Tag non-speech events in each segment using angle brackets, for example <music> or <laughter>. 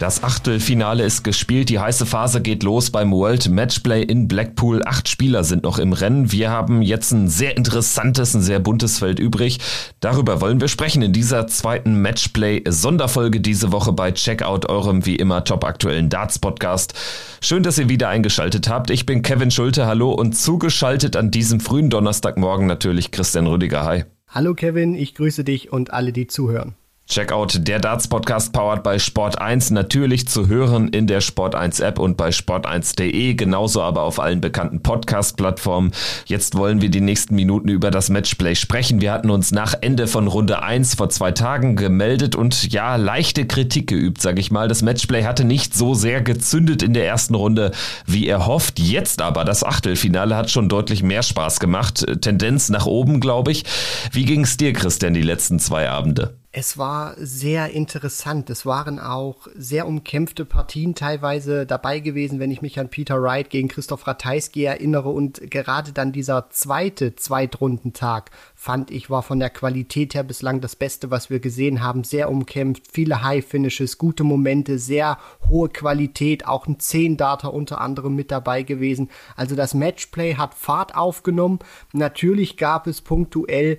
Das Achtelfinale ist gespielt, die heiße Phase geht los beim World Matchplay in Blackpool. Acht Spieler sind noch im Rennen. Wir haben jetzt ein sehr interessantes, ein sehr buntes Feld übrig. Darüber wollen wir sprechen in dieser zweiten Matchplay-Sonderfolge diese Woche bei Checkout, eurem wie immer topaktuellen Darts-Podcast. Schön, dass ihr wieder eingeschaltet habt. Ich bin Kevin Schulte, hallo und zugeschaltet an diesem frühen Donnerstagmorgen natürlich Christian Rüdiger. Hi. Hallo Kevin, ich grüße dich und alle, die zuhören. Checkout der Darts Podcast powered bei Sport 1 natürlich zu hören in der Sport 1 App und bei sport1.de, genauso aber auf allen bekannten Podcast Plattformen. Jetzt wollen wir die nächsten Minuten über das Matchplay sprechen. Wir hatten uns nach Ende von Runde 1 vor zwei Tagen gemeldet und ja, leichte Kritik geübt, sage ich mal. Das Matchplay hatte nicht so sehr gezündet in der ersten Runde, wie er hofft. Jetzt aber das Achtelfinale hat schon deutlich mehr Spaß gemacht. Tendenz nach oben, glaube ich. Wie ging es dir, Christian, die letzten zwei Abende? Es war sehr interessant. Es waren auch sehr umkämpfte Partien teilweise dabei gewesen, wenn ich mich an Peter Wright gegen Christoph Ratajski erinnere. Und gerade dann dieser zweite Zweitrundentag, fand ich, war von der Qualität her bislang das Beste, was wir gesehen haben. Sehr umkämpft, viele High-Finishes, gute Momente, sehr hohe Qualität, auch ein Zehn-Darter unter anderem mit dabei gewesen. Also das Matchplay hat Fahrt aufgenommen. Natürlich gab es punktuell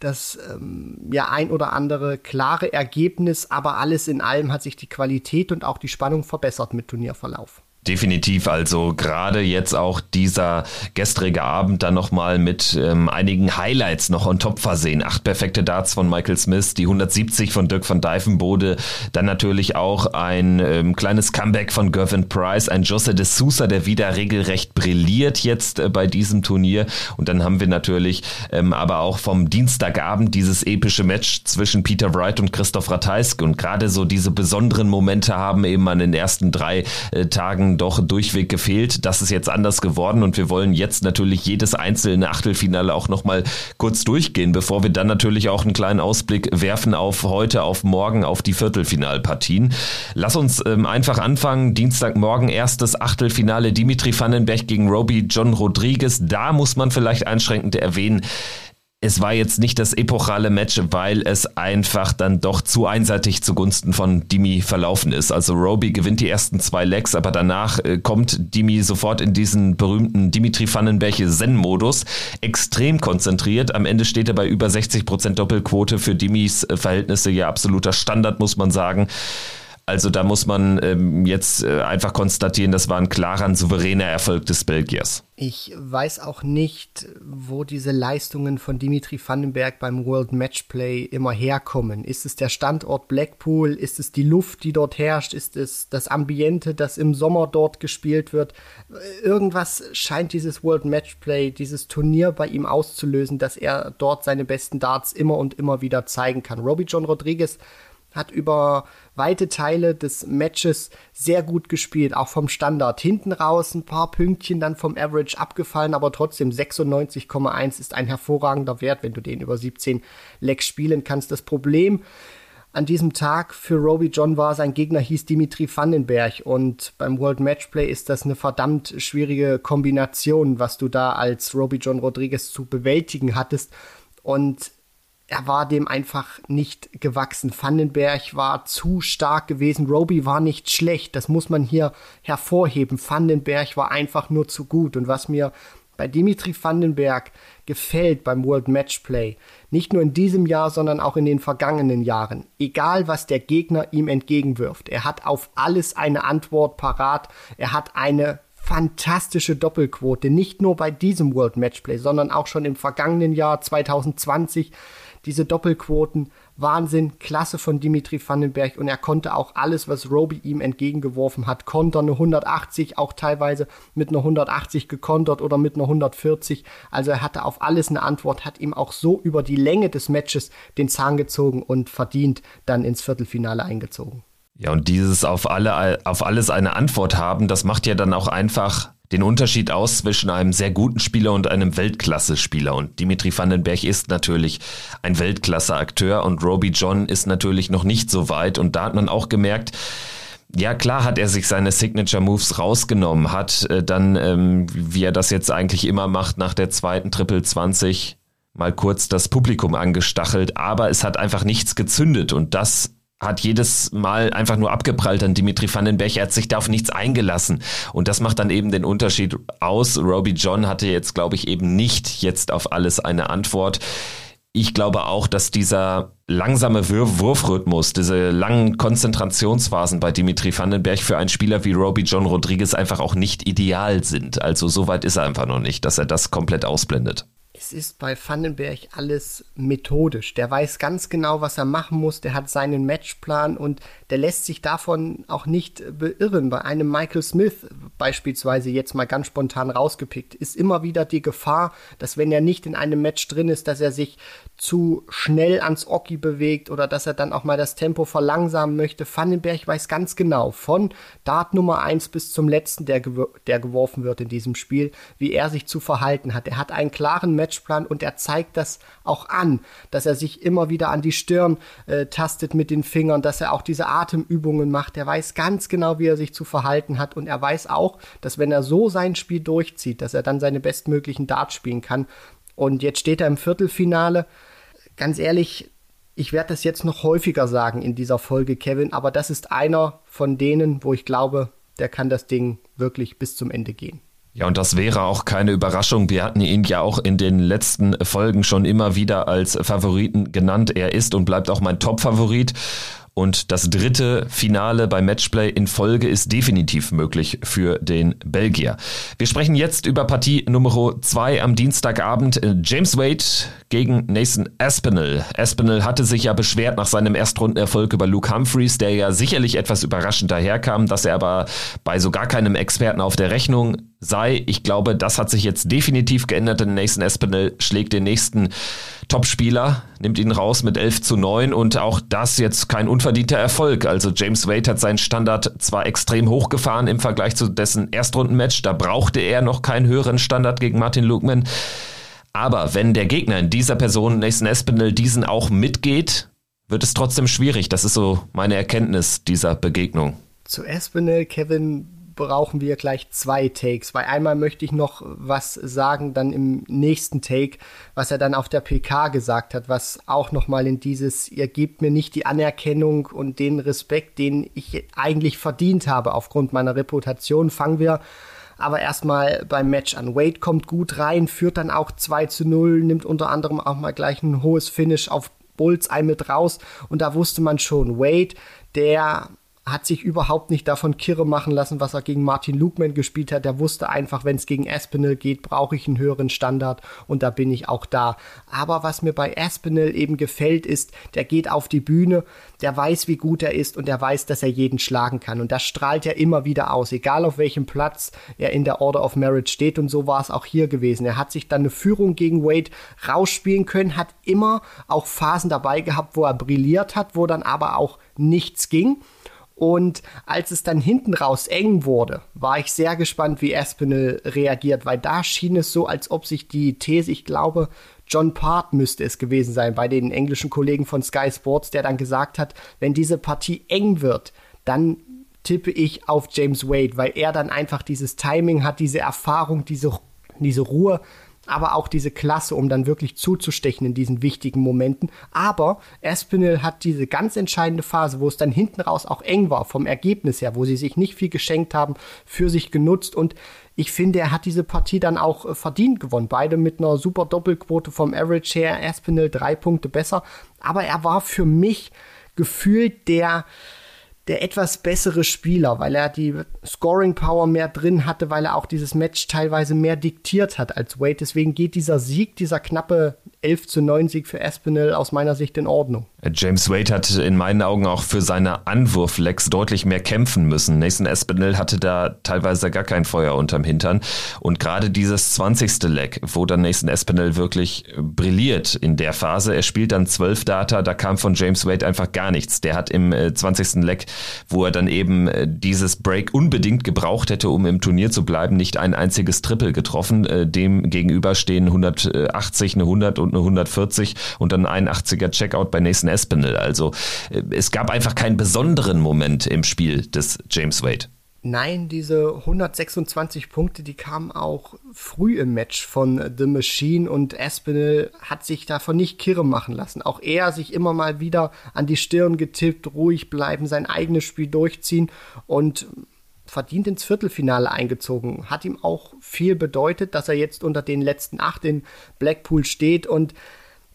das ähm, ja ein oder andere klare Ergebnis, aber alles in allem hat sich die Qualität und auch die Spannung verbessert mit Turnierverlauf. Definitiv, also gerade jetzt auch dieser gestrige Abend dann nochmal mit ähm, einigen Highlights noch on top versehen. Acht perfekte Darts von Michael Smith, die 170 von Dirk van Dijvenbode, dann natürlich auch ein ähm, kleines Comeback von Gervin Price, ein Jose de Sousa, der wieder regelrecht brilliert jetzt äh, bei diesem Turnier. Und dann haben wir natürlich ähm, aber auch vom Dienstagabend dieses epische Match zwischen Peter Wright und Christoph Ratajski. Und gerade so diese besonderen Momente haben eben an den ersten drei äh, Tagen doch durchweg gefehlt. Das ist jetzt anders geworden und wir wollen jetzt natürlich jedes einzelne Achtelfinale auch nochmal kurz durchgehen, bevor wir dann natürlich auch einen kleinen Ausblick werfen auf heute, auf morgen, auf die Viertelfinalpartien. Lass uns ähm, einfach anfangen. Dienstagmorgen erstes Achtelfinale Dimitri Vandenberg gegen Roby John Rodriguez. Da muss man vielleicht einschränkend erwähnen, es war jetzt nicht das epochale Match, weil es einfach dann doch zu einseitig zugunsten von Dimi verlaufen ist. Also Roby gewinnt die ersten zwei Legs, aber danach äh, kommt Dimi sofort in diesen berühmten Dimitri Vandenberg Zen-Modus, extrem konzentriert. Am Ende steht er bei über 60% Doppelquote für Dimis äh, Verhältnisse, ja absoluter Standard, muss man sagen. Also da muss man ähm, jetzt äh, einfach konstatieren, das war ein klarer, souveräner Erfolg des Belgiers. Ich weiß auch nicht, wo diese Leistungen von Dimitri Vandenberg beim World Matchplay immer herkommen. Ist es der Standort Blackpool? Ist es die Luft, die dort herrscht? Ist es das Ambiente, das im Sommer dort gespielt wird? Irgendwas scheint dieses World Matchplay, dieses Turnier bei ihm auszulösen, dass er dort seine besten Darts immer und immer wieder zeigen kann. Robbie John Rodriguez hat über weite Teile des Matches sehr gut gespielt, auch vom Standard. Hinten raus ein paar Pünktchen dann vom Average abgefallen, aber trotzdem 96,1 ist ein hervorragender Wert, wenn du den über 17 Lecks spielen kannst. Das Problem an diesem Tag für Roby John war, sein Gegner hieß Dimitri Vandenberg und beim World Matchplay ist das eine verdammt schwierige Kombination, was du da als Roby John Rodriguez zu bewältigen hattest. Und er war dem einfach nicht gewachsen. Vandenberg war zu stark gewesen. Roby war nicht schlecht. Das muss man hier hervorheben. Vandenberg war einfach nur zu gut. Und was mir bei Dimitri Vandenberg gefällt beim World Matchplay, nicht nur in diesem Jahr, sondern auch in den vergangenen Jahren, egal was der Gegner ihm entgegenwirft, er hat auf alles eine Antwort parat. Er hat eine fantastische Doppelquote, nicht nur bei diesem World Matchplay, sondern auch schon im vergangenen Jahr 2020 diese Doppelquoten, Wahnsinn, klasse von Dimitri Vandenberg und er konnte auch alles, was Roby ihm entgegengeworfen hat, kontern, eine 180, auch teilweise mit einer 180 gekontert oder mit einer 140. Also er hatte auf alles eine Antwort, hat ihm auch so über die Länge des Matches den Zahn gezogen und verdient dann ins Viertelfinale eingezogen. Ja, und dieses auf alle, auf alles eine Antwort haben, das macht ja dann auch einfach den Unterschied aus zwischen einem sehr guten Spieler und einem Weltklasse-Spieler. Und Dimitri Vandenberg ist natürlich ein Weltklasse-Akteur und Roby John ist natürlich noch nicht so weit. Und da hat man auch gemerkt, ja, klar hat er sich seine Signature Moves rausgenommen, hat äh, dann, ähm, wie er das jetzt eigentlich immer macht, nach der zweiten Triple 20 mal kurz das Publikum angestachelt, aber es hat einfach nichts gezündet und das hat jedes Mal einfach nur abgeprallt an Dimitri Vandenberg. Er hat sich da auf nichts eingelassen. Und das macht dann eben den Unterschied aus. Roby John hatte jetzt, glaube ich, eben nicht jetzt auf alles eine Antwort. Ich glaube auch, dass dieser langsame Wurf Wurfrhythmus, diese langen Konzentrationsphasen bei Dimitri Vandenberg für einen Spieler wie Roby John Rodriguez einfach auch nicht ideal sind. Also so weit ist er einfach noch nicht, dass er das komplett ausblendet es ist bei Vandenberg alles methodisch. Der weiß ganz genau, was er machen muss. Der hat seinen Matchplan und der lässt sich davon auch nicht beirren. Bei einem Michael Smith beispielsweise jetzt mal ganz spontan rausgepickt, ist immer wieder die Gefahr, dass wenn er nicht in einem Match drin ist, dass er sich zu schnell ans Oki bewegt oder dass er dann auch mal das Tempo verlangsamen möchte. Vandenberg weiß ganz genau von Dart Nummer 1 bis zum letzten, der, gew der geworfen wird in diesem Spiel, wie er sich zu verhalten hat. Er hat einen klaren Matchplan und er zeigt das auch an, dass er sich immer wieder an die Stirn äh, tastet mit den Fingern, dass er auch diese Atemübungen macht. Er weiß ganz genau, wie er sich zu verhalten hat und er weiß auch, dass wenn er so sein Spiel durchzieht, dass er dann seine bestmöglichen Darts spielen kann. Und jetzt steht er im Viertelfinale. Ganz ehrlich, ich werde das jetzt noch häufiger sagen in dieser Folge, Kevin, aber das ist einer von denen, wo ich glaube, der kann das Ding wirklich bis zum Ende gehen. Ja, und das wäre auch keine Überraschung. Wir hatten ihn ja auch in den letzten Folgen schon immer wieder als Favoriten genannt. Er ist und bleibt auch mein Top-Favorit. Und das dritte Finale beim Matchplay in Folge ist definitiv möglich für den Belgier. Wir sprechen jetzt über Partie Nummer zwei am Dienstagabend. James Wade gegen Nathan Aspinall. Aspinall hatte sich ja beschwert nach seinem Erstrundenerfolg über Luke Humphreys, der ja sicherlich etwas überraschend daherkam, dass er aber bei so gar keinem Experten auf der Rechnung sei. Ich glaube, das hat sich jetzt definitiv geändert, denn Nathan Aspinall schlägt den nächsten Topspieler, nimmt ihn raus mit 11 zu 9 und auch das jetzt kein unverdienter Erfolg. Also James Wade hat seinen Standard zwar extrem hochgefahren im Vergleich zu dessen Erstrundenmatch, da brauchte er noch keinen höheren Standard gegen Martin Lukman. Aber wenn der Gegner in dieser Person, Nathan Espinel, diesen auch mitgeht, wird es trotzdem schwierig. Das ist so meine Erkenntnis dieser Begegnung. Zu Espinel, Kevin, brauchen wir gleich zwei Takes, weil einmal möchte ich noch was sagen, dann im nächsten Take, was er dann auf der PK gesagt hat, was auch nochmal in dieses, ihr gebt mir nicht die Anerkennung und den Respekt, den ich eigentlich verdient habe aufgrund meiner Reputation. Fangen wir aber erstmal beim Match an. Wade kommt gut rein, führt dann auch 2 zu 0, nimmt unter anderem auch mal gleich ein hohes Finish auf Bullseye mit raus und da wusste man schon, Wade, der hat sich überhaupt nicht davon kirre machen lassen, was er gegen Martin Lukman gespielt hat. Der wusste einfach, wenn es gegen Aspinall geht, brauche ich einen höheren Standard und da bin ich auch da. Aber was mir bei Aspinall eben gefällt, ist, der geht auf die Bühne, der weiß, wie gut er ist und der weiß, dass er jeden schlagen kann. Und das strahlt er immer wieder aus, egal auf welchem Platz er in der Order of Merit steht. Und so war es auch hier gewesen. Er hat sich dann eine Führung gegen Wade rausspielen können, hat immer auch Phasen dabei gehabt, wo er brilliert hat, wo dann aber auch nichts ging. Und als es dann hinten raus eng wurde, war ich sehr gespannt, wie Aspinall reagiert, weil da schien es so, als ob sich die These, ich glaube, John Part müsste es gewesen sein, bei den englischen Kollegen von Sky Sports, der dann gesagt hat, wenn diese Partie eng wird, dann tippe ich auf James Wade, weil er dann einfach dieses Timing hat, diese Erfahrung, diese, diese Ruhe, aber auch diese Klasse, um dann wirklich zuzustechen in diesen wichtigen Momenten. Aber Espinel hat diese ganz entscheidende Phase, wo es dann hinten raus auch eng war, vom Ergebnis her, wo sie sich nicht viel geschenkt haben, für sich genutzt und ich finde, er hat diese Partie dann auch äh, verdient gewonnen. Beide mit einer super Doppelquote vom Average her. Espinel drei Punkte besser. Aber er war für mich gefühlt der, der etwas bessere Spieler, weil er die Scoring Power mehr drin hatte, weil er auch dieses Match teilweise mehr diktiert hat als Wade. Deswegen geht dieser Sieg, dieser knappe 11 zu 9 Sieg für Espinel aus meiner Sicht in Ordnung. James Wade hat in meinen Augen auch für seine Anwurflecks deutlich mehr kämpfen müssen. Nathan Espinel hatte da teilweise gar kein Feuer unterm Hintern. Und gerade dieses 20. Leck, wo dann Nathan Espinel wirklich brilliert in der Phase. Er spielt dann 12 Data, da kam von James Wade einfach gar nichts. Der hat im 20. Äh, Leck, wo er dann eben äh, dieses Break unbedingt gebraucht hätte, um im Turnier zu bleiben, nicht ein einziges Triple getroffen. Äh, dem gegenüber stehen 180, eine 100 und eine 140 und dann ein 80er Checkout bei Nathan Espinel. Also äh, es gab einfach keinen besonderen Moment im Spiel des James Wade. Nein, diese 126 Punkte, die kamen auch früh im Match von The Machine und Espinel hat sich davon nicht kirre machen lassen. Auch er sich immer mal wieder an die Stirn getippt, ruhig bleiben, sein eigenes Spiel durchziehen und verdient ins Viertelfinale eingezogen. Hat ihm auch viel bedeutet, dass er jetzt unter den letzten acht in Blackpool steht und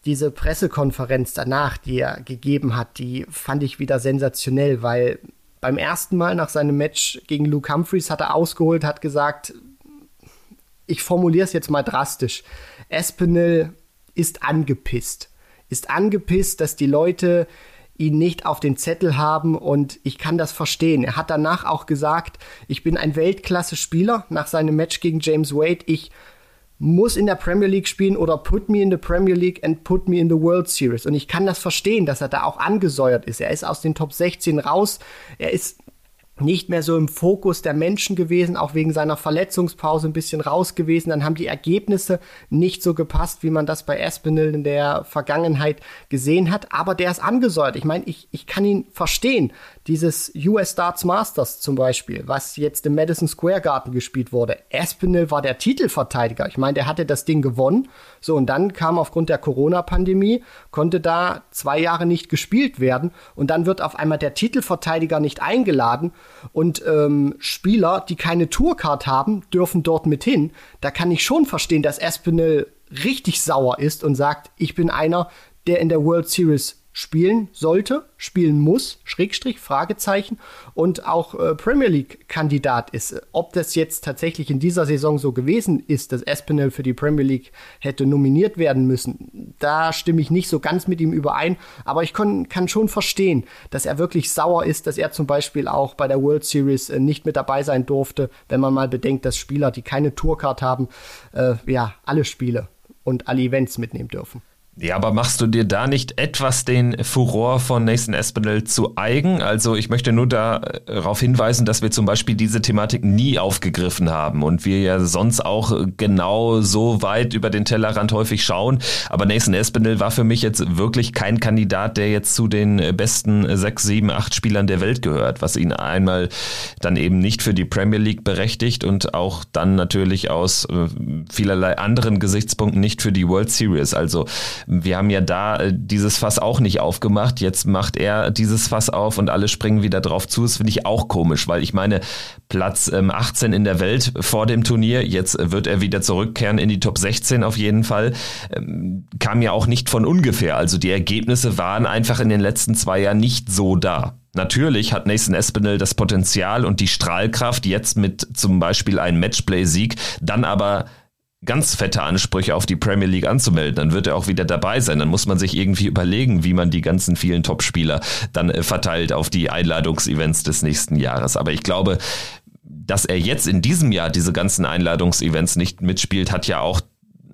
diese Pressekonferenz danach, die er gegeben hat, die fand ich wieder sensationell, weil beim ersten Mal nach seinem Match gegen Luke Humphreys hat er ausgeholt, hat gesagt, ich formuliere es jetzt mal drastisch, Espinel ist angepisst. Ist angepisst, dass die Leute ihn nicht auf den Zettel haben und ich kann das verstehen. Er hat danach auch gesagt, ich bin ein Weltklasse-Spieler nach seinem Match gegen James Wade. Ich muss in der Premier League spielen oder put me in the Premier League and put me in the World Series. Und ich kann das verstehen, dass er da auch angesäuert ist. Er ist aus den Top 16 raus. Er ist nicht mehr so im Fokus der Menschen gewesen, auch wegen seiner Verletzungspause ein bisschen raus gewesen. Dann haben die Ergebnisse nicht so gepasst, wie man das bei Espinel in der Vergangenheit gesehen hat. Aber der ist angesäuert. Ich meine, ich, ich kann ihn verstehen. Dieses US Darts Masters zum Beispiel, was jetzt im Madison Square Garden gespielt wurde. Espinel war der Titelverteidiger. Ich meine, der hatte das Ding gewonnen. So, und dann kam aufgrund der Corona-Pandemie, konnte da zwei Jahre nicht gespielt werden. Und dann wird auf einmal der Titelverteidiger nicht eingeladen. Und ähm, Spieler, die keine Tourcard haben, dürfen dort mit hin. Da kann ich schon verstehen, dass Espinel richtig sauer ist und sagt, ich bin einer, der in der World Series spielen sollte, spielen muss, Schrägstrich, Fragezeichen, und auch äh, Premier League-Kandidat ist. Ob das jetzt tatsächlich in dieser Saison so gewesen ist, dass Espinel für die Premier League hätte nominiert werden müssen, da stimme ich nicht so ganz mit ihm überein, aber ich kann, schon verstehen, dass er wirklich sauer ist, dass er zum Beispiel auch bei der World Series äh, nicht mit dabei sein durfte, wenn man mal bedenkt, dass Spieler, die keine Tourcard haben, äh, ja, alle Spiele und alle Events mitnehmen dürfen. Ja, aber machst du dir da nicht etwas den Furor von Nathan Espinel zu eigen? Also ich möchte nur äh, darauf hinweisen, dass wir zum Beispiel diese Thematik nie aufgegriffen haben und wir ja sonst auch genau so weit über den Tellerrand häufig schauen. Aber Nathan Espinel war für mich jetzt wirklich kein Kandidat, der jetzt zu den besten sechs, sieben, acht Spielern der Welt gehört, was ihn einmal dann eben nicht für die Premier League berechtigt und auch dann natürlich aus äh, vielerlei anderen Gesichtspunkten nicht für die World Series. Also wir haben ja da äh, dieses Fass auch nicht aufgemacht. Jetzt macht er dieses Fass auf und alle springen wieder drauf zu. Das finde ich auch komisch, weil ich meine, Platz ähm, 18 in der Welt vor dem Turnier, jetzt wird er wieder zurückkehren in die Top 16 auf jeden Fall, ähm, kam ja auch nicht von ungefähr. Also die Ergebnisse waren einfach in den letzten zwei Jahren nicht so da. Natürlich hat Nathan Espinel das Potenzial und die Strahlkraft, jetzt mit zum Beispiel einem Matchplay-Sieg, dann aber ganz fette Ansprüche auf die Premier League anzumelden, dann wird er auch wieder dabei sein. Dann muss man sich irgendwie überlegen, wie man die ganzen vielen Topspieler dann äh, verteilt auf die Einladungsevents des nächsten Jahres. Aber ich glaube, dass er jetzt in diesem Jahr diese ganzen Einladungsevents nicht mitspielt, hat ja auch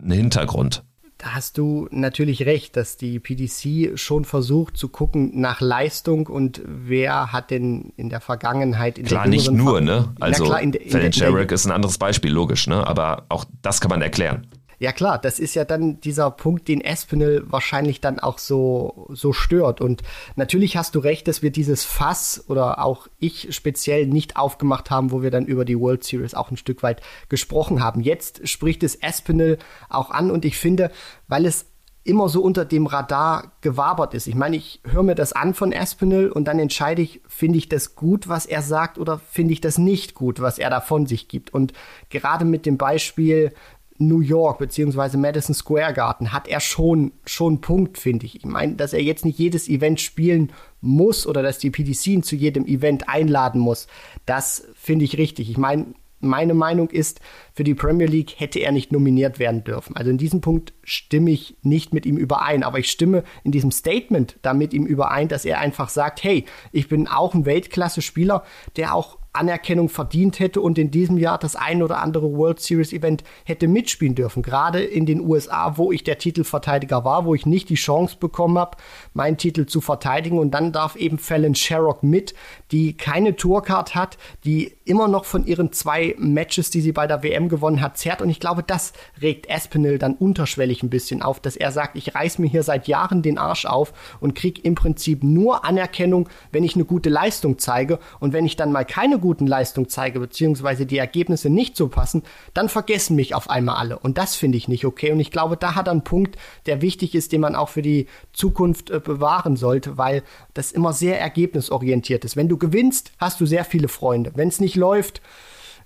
einen Hintergrund. Da hast du natürlich recht, dass die PDC schon versucht zu gucken nach Leistung und wer hat denn in der Vergangenheit in klar der nicht nur, ne? Also klar, in, in, in Sherrick ist ein anderes Beispiel, logisch, ne? Aber auch das kann man erklären. Ja klar, das ist ja dann dieser Punkt, den Espinel wahrscheinlich dann auch so, so stört. Und natürlich hast du recht, dass wir dieses Fass oder auch ich speziell nicht aufgemacht haben, wo wir dann über die World Series auch ein Stück weit gesprochen haben. Jetzt spricht es Espinel auch an und ich finde, weil es immer so unter dem Radar gewabert ist. Ich meine, ich höre mir das an von Espinel und dann entscheide ich, finde ich das gut, was er sagt oder finde ich das nicht gut, was er da von sich gibt. Und gerade mit dem Beispiel New York beziehungsweise Madison Square Garden hat er schon schon einen Punkt, finde ich. Ich meine, dass er jetzt nicht jedes Event spielen muss oder dass die PDC ihn zu jedem Event einladen muss, das finde ich richtig. Ich meine, meine Meinung ist, für die Premier League hätte er nicht nominiert werden dürfen. Also in diesem Punkt stimme ich nicht mit ihm überein, aber ich stimme in diesem Statement da mit ihm überein, dass er einfach sagt, hey, ich bin auch ein Weltklasse-Spieler, der auch Anerkennung verdient hätte und in diesem Jahr das ein oder andere World Series Event hätte mitspielen dürfen. Gerade in den USA, wo ich der Titelverteidiger war, wo ich nicht die Chance bekommen habe, meinen Titel zu verteidigen. Und dann darf eben Fallon Sherrock mit, die keine Tourcard hat, die immer noch von ihren zwei Matches, die sie bei der WM gewonnen hat, zerrt. Und ich glaube, das regt Espinel dann unterschwellig ein bisschen auf, dass er sagt, ich reiß mir hier seit Jahren den Arsch auf und krieg im Prinzip nur Anerkennung, wenn ich eine gute Leistung zeige. Und wenn ich dann mal keine gute guten Leistung zeige, beziehungsweise die Ergebnisse nicht so passen, dann vergessen mich auf einmal alle. Und das finde ich nicht okay. Und ich glaube, da hat er einen Punkt, der wichtig ist, den man auch für die Zukunft äh, bewahren sollte, weil das immer sehr ergebnisorientiert ist. Wenn du gewinnst, hast du sehr viele Freunde. Wenn es nicht läuft,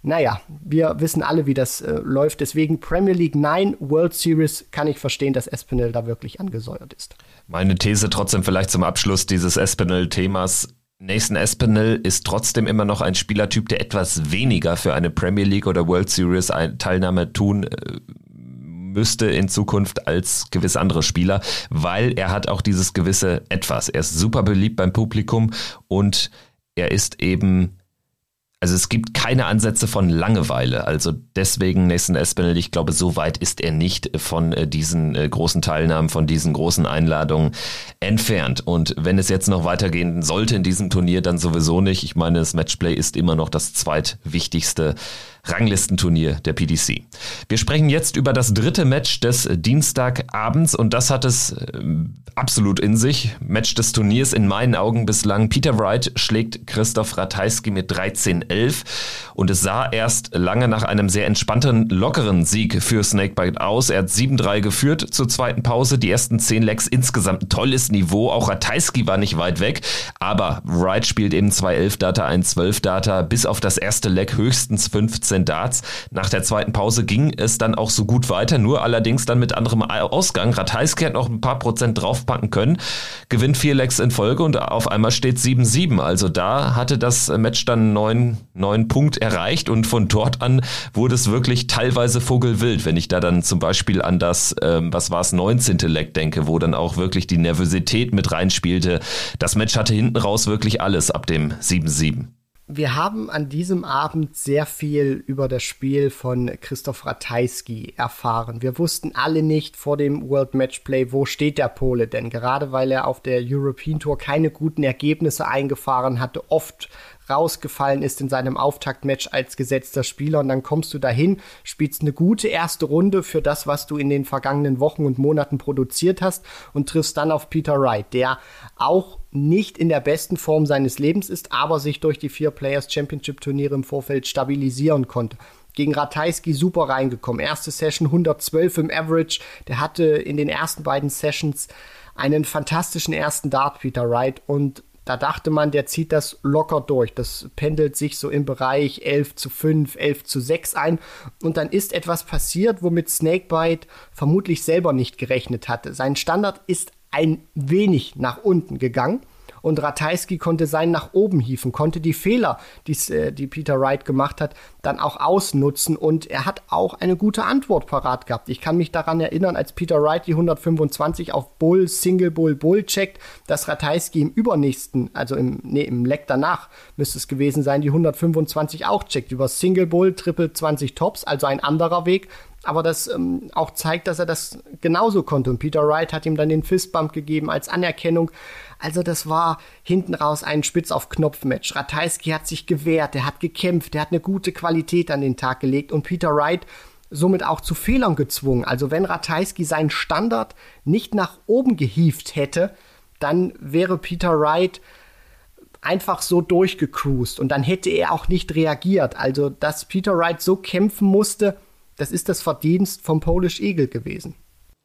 naja, wir wissen alle, wie das äh, läuft. Deswegen Premier League 9, World Series kann ich verstehen, dass Espinel da wirklich angesäuert ist. Meine These trotzdem vielleicht zum Abschluss dieses Espinel-Themas. Nathan Espinel ist trotzdem immer noch ein Spielertyp, der etwas weniger für eine Premier League oder World Series Teilnahme tun äh, müsste in Zukunft als gewisse andere Spieler, weil er hat auch dieses gewisse Etwas. Er ist super beliebt beim Publikum und er ist eben also es gibt keine Ansätze von Langeweile. Also deswegen Nathan Espinel, ich glaube, so weit ist er nicht von äh, diesen äh, großen Teilnahmen, von diesen großen Einladungen entfernt. Und wenn es jetzt noch weitergehen sollte in diesem Turnier, dann sowieso nicht. Ich meine, das Matchplay ist immer noch das zweitwichtigste Ranglistenturnier der PDC. Wir sprechen jetzt über das dritte Match des Dienstagabends und das hat es äh, absolut in sich. Match des Turniers in meinen Augen bislang. Peter Wright schlägt Christoph Ratajski mit 13-11 und es sah erst lange nach einem sehr entspannten, lockeren Sieg für Snakebite aus. Er hat 7-3 geführt zur zweiten Pause. Die ersten 10 Lecks insgesamt ein tolles Niveau. Auch Ratajski war nicht weit weg, aber Wright spielt eben 2-11 Data, 1-12 Data, bis auf das erste Leck höchstens 15 15 Darts. Nach der zweiten Pause ging es dann auch so gut weiter, nur allerdings dann mit anderem Ausgang. Ratajski hat noch ein paar Prozent draufpacken können, gewinnt vier Lecks in Folge und auf einmal steht 7-7. Also da hatte das Match dann neun, neun Punkt erreicht und von dort an wurde es wirklich teilweise vogelwild, wenn ich da dann zum Beispiel an das, ähm, was war es, 19. Leck denke, wo dann auch wirklich die Nervosität mit reinspielte. Das Match hatte hinten raus wirklich alles ab dem 7-7 wir haben an diesem Abend sehr viel über das Spiel von Christoph Ratajski erfahren. Wir wussten alle nicht vor dem World Matchplay, wo steht der Pole denn? Gerade weil er auf der European Tour keine guten Ergebnisse eingefahren hatte, oft rausgefallen ist in seinem Auftaktmatch als gesetzter Spieler und dann kommst du dahin, spielst eine gute erste Runde für das, was du in den vergangenen Wochen und Monaten produziert hast und triffst dann auf Peter Wright, der auch nicht in der besten Form seines Lebens ist, aber sich durch die vier Players Championship Turniere im Vorfeld stabilisieren konnte gegen Ratajski super reingekommen. Erste Session 112 im Average. Der hatte in den ersten beiden Sessions einen fantastischen ersten Dart, Peter Wright. Und da dachte man, der zieht das locker durch. Das pendelt sich so im Bereich 11 zu 5, 11 zu 6 ein. Und dann ist etwas passiert, womit Snakebite vermutlich selber nicht gerechnet hatte. Sein Standard ist ein wenig nach unten gegangen und Ratajski konnte sein nach oben hieven, konnte die Fehler, äh, die Peter Wright gemacht hat, dann auch ausnutzen und er hat auch eine gute Antwort parat gehabt. Ich kann mich daran erinnern, als Peter Wright die 125 auf Bull, Single Bull, Bull checkt, dass Ratajski im übernächsten, also im, nee, im Leck danach müsste es gewesen sein, die 125 auch checkt über Single Bull, Triple 20 Tops, also ein anderer Weg, aber das ähm, auch zeigt, dass er das genauso konnte. Und Peter Wright hat ihm dann den Fistbump gegeben als Anerkennung. Also das war hinten raus ein Spitz auf Knopf-Match. Ratajski hat sich gewehrt, er hat gekämpft, er hat eine gute Qualität an den Tag gelegt und Peter Wright somit auch zu Fehlern gezwungen. Also wenn Ratajski seinen Standard nicht nach oben gehievt hätte, dann wäre Peter Wright einfach so durchgecruised und dann hätte er auch nicht reagiert. Also dass Peter Wright so kämpfen musste, das ist das Verdienst vom Polish Eagle gewesen.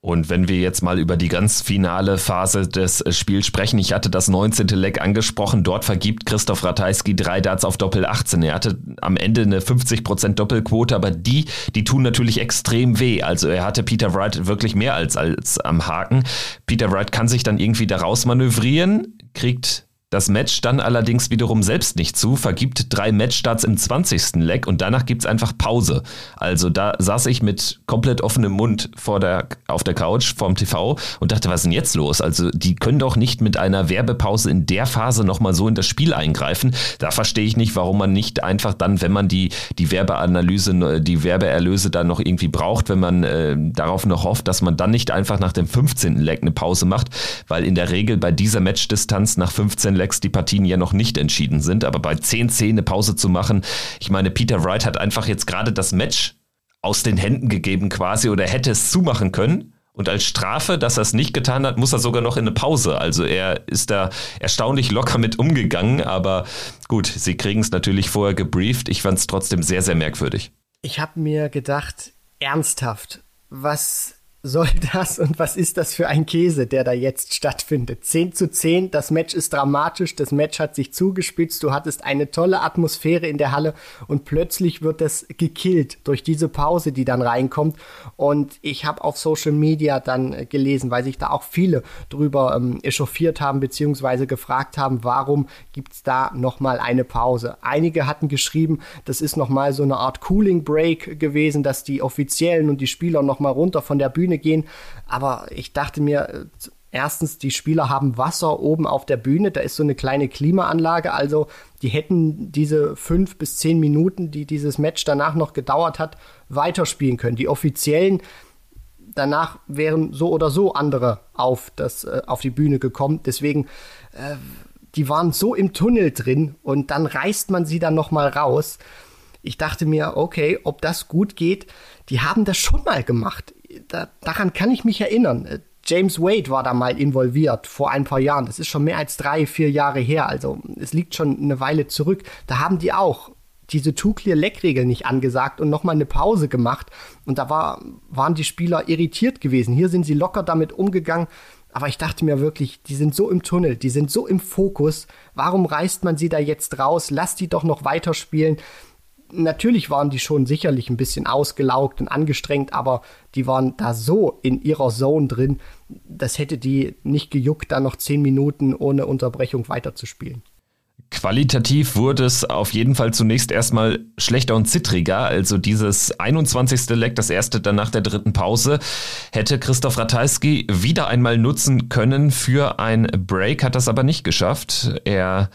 Und wenn wir jetzt mal über die ganz finale Phase des Spiels sprechen, ich hatte das 19. Leck angesprochen, dort vergibt Christoph Ratajski drei Darts auf Doppel 18. Er hatte am Ende eine 50% Doppelquote, aber die, die tun natürlich extrem weh. Also er hatte Peter Wright wirklich mehr als, als am Haken. Peter Wright kann sich dann irgendwie daraus manövrieren, kriegt das Match dann allerdings wiederum selbst nicht zu, vergibt drei Matchstarts im 20. Leck und danach gibt's einfach Pause. Also da saß ich mit komplett offenem Mund vor der, auf der Couch vorm TV und dachte, was ist denn jetzt los? Also die können doch nicht mit einer Werbepause in der Phase nochmal so in das Spiel eingreifen. Da verstehe ich nicht, warum man nicht einfach dann, wenn man die, die Werbeanalyse, die Werbeerlöse dann noch irgendwie braucht, wenn man äh, darauf noch hofft, dass man dann nicht einfach nach dem 15. Leck eine Pause macht, weil in der Regel bei dieser Matchdistanz nach 15 Leck Lecks die Partien ja noch nicht entschieden sind, aber bei 10-10 eine Pause zu machen, ich meine, Peter Wright hat einfach jetzt gerade das Match aus den Händen gegeben quasi oder hätte es zumachen können Und als Strafe, dass er es nicht getan hat, muss er sogar noch in eine Pause. Also er ist da erstaunlich locker mit umgegangen. Aber gut, sie kriegen es natürlich vorher gebrieft. Ich fand es trotzdem sehr, sehr merkwürdig. Ich habe mir gedacht, ernsthaft, was soll das und was ist das für ein Käse, der da jetzt stattfindet? 10 zu 10, das Match ist dramatisch, das Match hat sich zugespitzt, du hattest eine tolle Atmosphäre in der Halle und plötzlich wird das gekillt durch diese Pause, die dann reinkommt. Und ich habe auf Social Media dann gelesen, weil sich da auch viele drüber ähm, echauffiert haben, beziehungsweise gefragt haben, warum gibt's da nochmal eine Pause? Einige hatten geschrieben, das ist nochmal so eine Art Cooling Break gewesen, dass die Offiziellen und die Spieler nochmal runter von der Bühne Bühne gehen. Aber ich dachte mir, äh, erstens, die Spieler haben Wasser oben auf der Bühne, da ist so eine kleine Klimaanlage, also die hätten diese fünf bis zehn Minuten, die dieses Match danach noch gedauert hat, weiterspielen können. Die offiziellen danach wären so oder so andere auf, das, äh, auf die Bühne gekommen. Deswegen, äh, die waren so im Tunnel drin und dann reißt man sie dann noch mal raus. Ich dachte mir, okay, ob das gut geht, die haben das schon mal gemacht da, daran kann ich mich erinnern. Äh, James Wade war da mal involviert vor ein paar Jahren. Das ist schon mehr als drei, vier Jahre her. Also es liegt schon eine Weile zurück. Da haben die auch diese Two-Clear-Leg-Regel nicht angesagt und nochmal eine Pause gemacht. Und da war, waren die Spieler irritiert gewesen. Hier sind sie locker damit umgegangen. Aber ich dachte mir wirklich, die sind so im Tunnel, die sind so im Fokus. Warum reißt man sie da jetzt raus? Lass die doch noch weiterspielen natürlich waren die schon sicherlich ein bisschen ausgelaugt und angestrengt, aber die waren da so in ihrer Zone drin, das hätte die nicht gejuckt, da noch zehn Minuten ohne Unterbrechung weiterzuspielen. Qualitativ wurde es auf jeden Fall zunächst erstmal schlechter und zittriger. Also dieses 21. Leck, das erste dann nach der dritten Pause, hätte Christoph Ratajski wieder einmal nutzen können für ein Break, hat das aber nicht geschafft. Er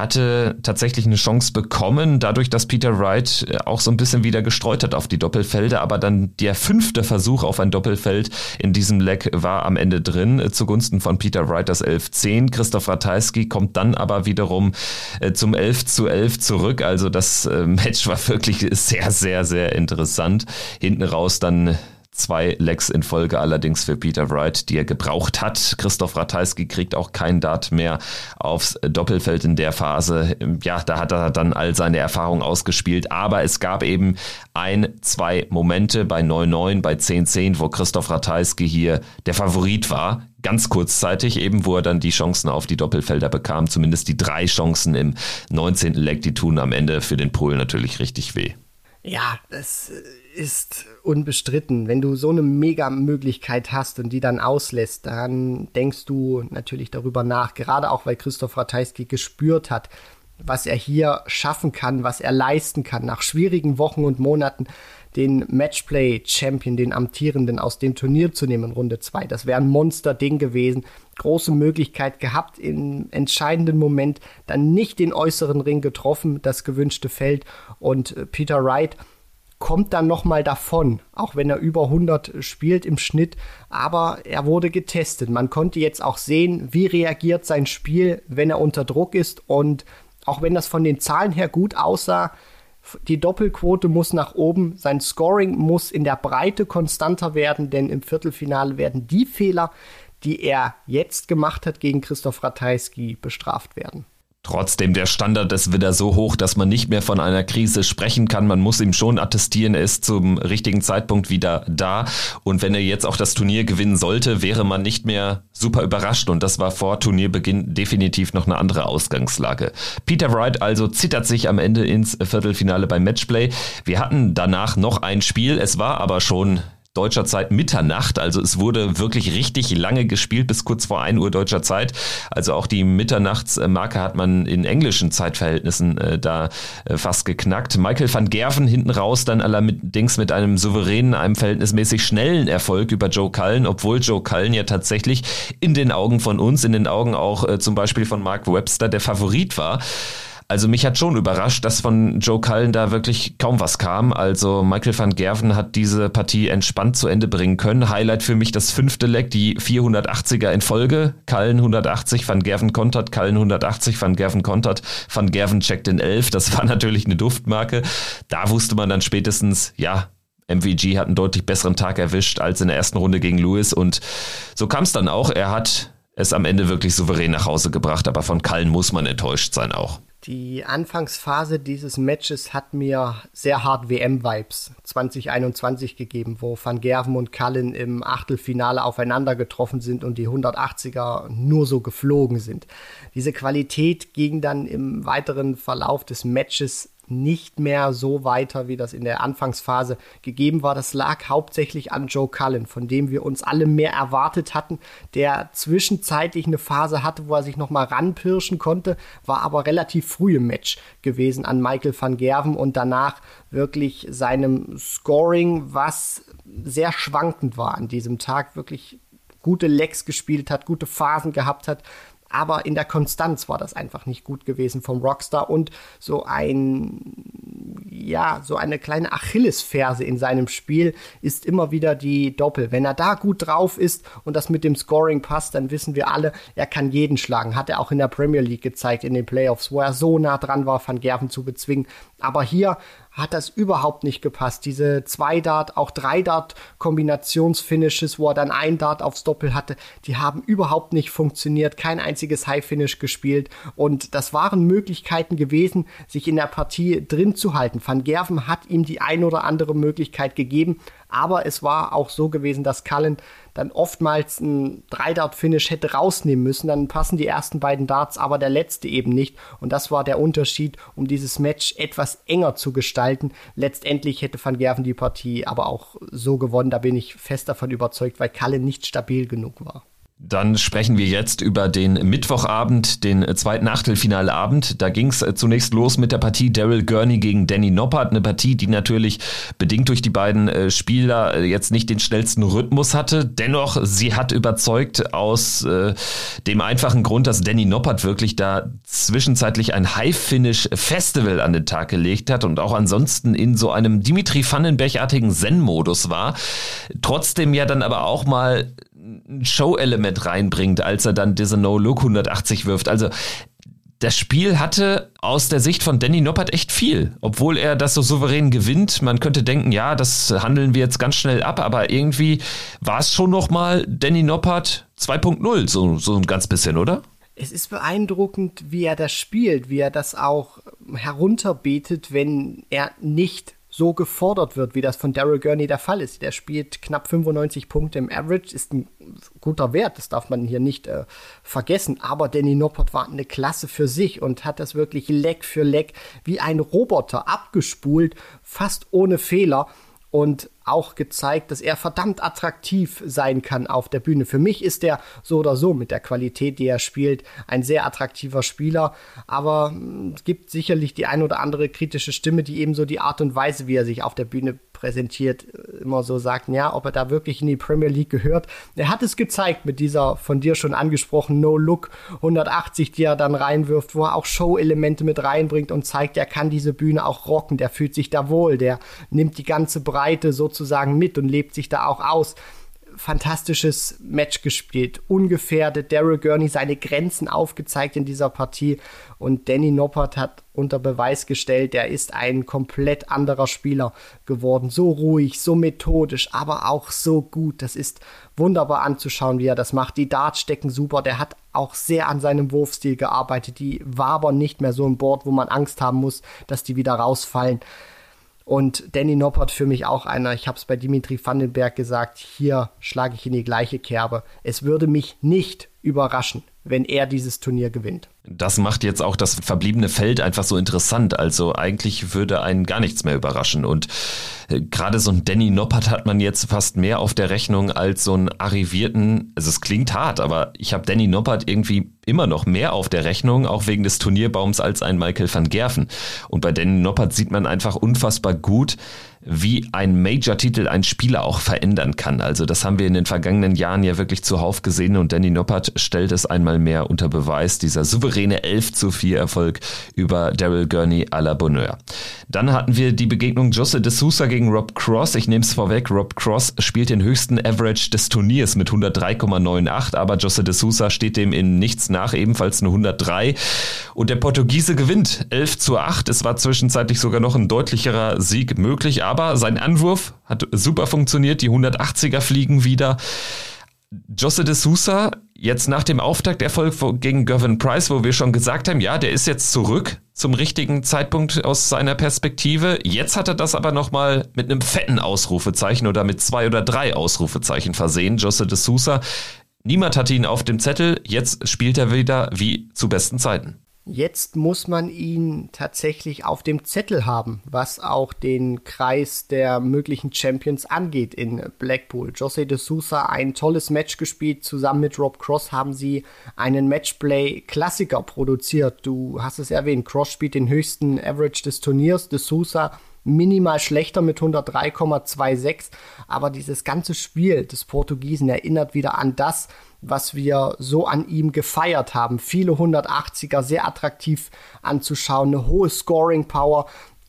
hatte tatsächlich eine Chance bekommen, dadurch, dass Peter Wright äh, auch so ein bisschen wieder gestreut hat auf die Doppelfelder, aber dann der fünfte Versuch auf ein Doppelfeld in diesem Leck war am Ende drin, äh, zugunsten von Peter Wright das 11-10. Christoph Ratajski kommt dann aber wiederum äh, zum 11 zu 11 zurück, also das Match war wirklich sehr, sehr, sehr interessant. Hinten raus dann Zwei Lecks in Folge allerdings für Peter Wright, die er gebraucht hat. Christoph Ratajski kriegt auch kein Dart mehr aufs Doppelfeld in der Phase. Ja, da hat er dann all seine Erfahrungen ausgespielt. Aber es gab eben ein, zwei Momente bei 9-9, bei 10-10, wo Christoph Ratajski hier der Favorit war ganz kurzzeitig, eben wo er dann die Chancen auf die Doppelfelder bekam, zumindest die drei Chancen im 19. Leg, die tun am Ende für den Pool natürlich richtig weh. Ja, das ist unbestritten. Wenn du so eine Mega-Möglichkeit hast und die dann auslässt, dann denkst du natürlich darüber nach, gerade auch weil Christoph Ratajski gespürt hat, was er hier schaffen kann, was er leisten kann, nach schwierigen Wochen und Monaten den Matchplay-Champion, den amtierenden, aus dem Turnier zu nehmen, Runde 2. Das wäre ein Monster-Ding gewesen. Große Möglichkeit gehabt, im entscheidenden Moment dann nicht den äußeren Ring getroffen, das gewünschte Feld. Und äh, Peter Wright kommt dann nochmal davon, auch wenn er über 100 spielt im Schnitt. Aber er wurde getestet. Man konnte jetzt auch sehen, wie reagiert sein Spiel, wenn er unter Druck ist. Und auch wenn das von den Zahlen her gut aussah, die Doppelquote muss nach oben, sein Scoring muss in der Breite konstanter werden, denn im Viertelfinale werden die Fehler, die er jetzt gemacht hat gegen Christoph Ratajski, bestraft werden. Trotzdem, der Standard ist wieder so hoch, dass man nicht mehr von einer Krise sprechen kann. Man muss ihm schon attestieren, er ist zum richtigen Zeitpunkt wieder da. Und wenn er jetzt auch das Turnier gewinnen sollte, wäre man nicht mehr super überrascht. Und das war vor Turnierbeginn definitiv noch eine andere Ausgangslage. Peter Wright also zittert sich am Ende ins Viertelfinale beim Matchplay. Wir hatten danach noch ein Spiel. Es war aber schon deutscher Zeit Mitternacht. Also es wurde wirklich richtig lange gespielt, bis kurz vor 1 Uhr deutscher Zeit. Also auch die Mitternachtsmarke hat man in englischen Zeitverhältnissen äh, da äh, fast geknackt. Michael van Gerven hinten raus dann allerdings mit einem souveränen, einem verhältnismäßig schnellen Erfolg über Joe Cullen, obwohl Joe Cullen ja tatsächlich in den Augen von uns, in den Augen auch äh, zum Beispiel von Mark Webster der Favorit war. Also mich hat schon überrascht, dass von Joe Cullen da wirklich kaum was kam. Also Michael van Gerven hat diese Partie entspannt zu Ende bringen können. Highlight für mich das fünfte Leck, die 480er in Folge. Cullen 180, van Gerven kontert, Cullen 180, van Gerven kontert, van Gerven checkt in 11. Das war natürlich eine Duftmarke. Da wusste man dann spätestens, ja, MVG hat einen deutlich besseren Tag erwischt als in der ersten Runde gegen Lewis und so kam es dann auch. Er hat es am Ende wirklich souverän nach Hause gebracht, aber von Kallen muss man enttäuscht sein auch. Die Anfangsphase dieses Matches hat mir sehr hart WM-Vibes 2021 gegeben, wo Van Gerven und Cullen im Achtelfinale aufeinander getroffen sind und die 180er nur so geflogen sind. Diese Qualität ging dann im weiteren Verlauf des Matches nicht mehr so weiter, wie das in der Anfangsphase gegeben war. Das lag hauptsächlich an Joe Cullen, von dem wir uns alle mehr erwartet hatten, der zwischenzeitlich eine Phase hatte, wo er sich nochmal ranpirschen konnte, war aber relativ früh im Match gewesen an Michael van Gerven und danach wirklich seinem Scoring, was sehr schwankend war an diesem Tag, wirklich gute Lecks gespielt hat, gute Phasen gehabt hat, aber in der Konstanz war das einfach nicht gut gewesen vom Rockstar und so ein, ja, so eine kleine Achillesferse in seinem Spiel ist immer wieder die Doppel. Wenn er da gut drauf ist und das mit dem Scoring passt, dann wissen wir alle, er kann jeden schlagen. Hat er auch in der Premier League gezeigt, in den Playoffs, wo er so nah dran war, Van Gerven zu bezwingen. Aber hier hat das überhaupt nicht gepasst. Diese Zwei-Dart, auch Drei-Dart-Kombinationsfinishes, wo er dann ein Dart aufs Doppel hatte, die haben überhaupt nicht funktioniert. Kein einziges High-Finish gespielt. Und das waren Möglichkeiten gewesen, sich in der Partie drin zu halten. Van Gerven hat ihm die ein oder andere Möglichkeit gegeben. Aber es war auch so gewesen, dass Cullen dann oftmals ein Drei-Dart-Finish hätte rausnehmen müssen. Dann passen die ersten beiden Darts, aber der letzte eben nicht. Und das war der Unterschied, um dieses Match etwas enger zu gestalten. Letztendlich hätte Van Gerven die Partie aber auch so gewonnen. Da bin ich fest davon überzeugt, weil Cullen nicht stabil genug war. Dann sprechen wir jetzt über den Mittwochabend, den zweiten Achtelfinalabend. Da ging es äh, zunächst los mit der Partie Daryl Gurney gegen Danny Noppert. Eine Partie, die natürlich bedingt durch die beiden äh, Spieler äh, jetzt nicht den schnellsten Rhythmus hatte. Dennoch, sie hat überzeugt aus äh, dem einfachen Grund, dass Danny Noppert wirklich da zwischenzeitlich ein High-Finish-Festival an den Tag gelegt hat und auch ansonsten in so einem Dimitri Vandenberg-artigen Zen-Modus war. Trotzdem ja dann aber auch mal ein Show-Element reinbringt, als er dann diese No-Look 180 wirft. Also das Spiel hatte aus der Sicht von Danny Noppert echt viel, obwohl er das so souverän gewinnt. Man könnte denken, ja, das handeln wir jetzt ganz schnell ab, aber irgendwie war es schon noch mal Danny Noppert 2.0, so, so ein ganz bisschen, oder? Es ist beeindruckend, wie er das spielt, wie er das auch herunterbetet, wenn er nicht so gefordert wird, wie das von Daryl Gurney der Fall ist. Der spielt knapp 95 Punkte im Average, ist ein guter Wert, das darf man hier nicht äh, vergessen. Aber Danny Noppert war eine Klasse für sich und hat das wirklich Leck für Leck wie ein Roboter abgespult, fast ohne Fehler und auch gezeigt, dass er verdammt attraktiv sein kann auf der Bühne. Für mich ist er so oder so mit der Qualität, die er spielt, ein sehr attraktiver Spieler. Aber hm, es gibt sicherlich die ein oder andere kritische Stimme, die eben so die Art und Weise, wie er sich auf der Bühne präsentiert, immer so sagt, ja, ob er da wirklich in die Premier League gehört. Er hat es gezeigt mit dieser von dir schon angesprochenen No-Look 180, die er dann reinwirft, wo er auch Show-Elemente mit reinbringt und zeigt, er kann diese Bühne auch rocken, der fühlt sich da wohl, der nimmt die ganze Breite sozusagen mit und lebt sich da auch aus fantastisches Match gespielt. Ungefährdet. Daryl Gurney seine Grenzen aufgezeigt in dieser Partie. Und Danny Noppert hat unter Beweis gestellt, er ist ein komplett anderer Spieler geworden. So ruhig, so methodisch, aber auch so gut. Das ist wunderbar anzuschauen, wie er das macht. Die Darts stecken super. Der hat auch sehr an seinem Wurfstil gearbeitet. Die wabern nicht mehr so im Board, wo man Angst haben muss, dass die wieder rausfallen. Und Danny Noppert für mich auch einer, ich habe es bei Dimitri Vandenberg gesagt, hier schlage ich in die gleiche Kerbe. Es würde mich nicht überraschen, wenn er dieses Turnier gewinnt. Das macht jetzt auch das verbliebene Feld einfach so interessant. Also eigentlich würde einen gar nichts mehr überraschen. Und äh, gerade so ein Danny Noppert hat man jetzt fast mehr auf der Rechnung als so einen arrivierten, also es klingt hart, aber ich habe Danny Noppert irgendwie immer noch mehr auf der Rechnung, auch wegen des Turnierbaums, als ein Michael van Gerven. Und bei Danny Noppert sieht man einfach unfassbar gut, wie ein Major-Titel einen Spieler auch verändern kann. Also das haben wir in den vergangenen Jahren ja wirklich zuhauf gesehen und Danny Noppert stellt es einmal mehr unter Beweis, dieser souveräne 11 zu 4 Erfolg über Daryl Gurney à la Bonheur. Dann hatten wir die Begegnung Jose de Sousa gegen Rob Cross. Ich nehme es vorweg, Rob Cross spielt den höchsten Average des Turniers mit 103,98, aber Jose de Sousa steht dem in nichts nach, ebenfalls eine 103. Und der Portugiese gewinnt 11 zu 8. Es war zwischenzeitlich sogar noch ein deutlicherer Sieg möglich, aber sein Anwurf hat super funktioniert. Die 180er fliegen wieder. Jose de Sousa, jetzt nach dem Auftakterfolg gegen Gavin Price, wo wir schon gesagt haben, ja, der ist jetzt zurück zum richtigen Zeitpunkt aus seiner Perspektive. Jetzt hat er das aber nochmal mit einem fetten Ausrufezeichen oder mit zwei oder drei Ausrufezeichen versehen. Jose de Sousa, niemand hatte ihn auf dem Zettel, jetzt spielt er wieder wie zu besten Zeiten. Jetzt muss man ihn tatsächlich auf dem Zettel haben, was auch den Kreis der möglichen Champions angeht in Blackpool. Jose de Sousa ein tolles Match gespielt. Zusammen mit Rob Cross haben sie einen Matchplay-Klassiker produziert. Du hast es erwähnt, Cross spielt den höchsten Average des Turniers. De Sousa minimal schlechter mit 103,26. Aber dieses ganze Spiel des Portugiesen erinnert wieder an das, was wir so an ihm gefeiert haben. Viele 180er, sehr attraktiv anzuschauen, eine hohe Scoring Power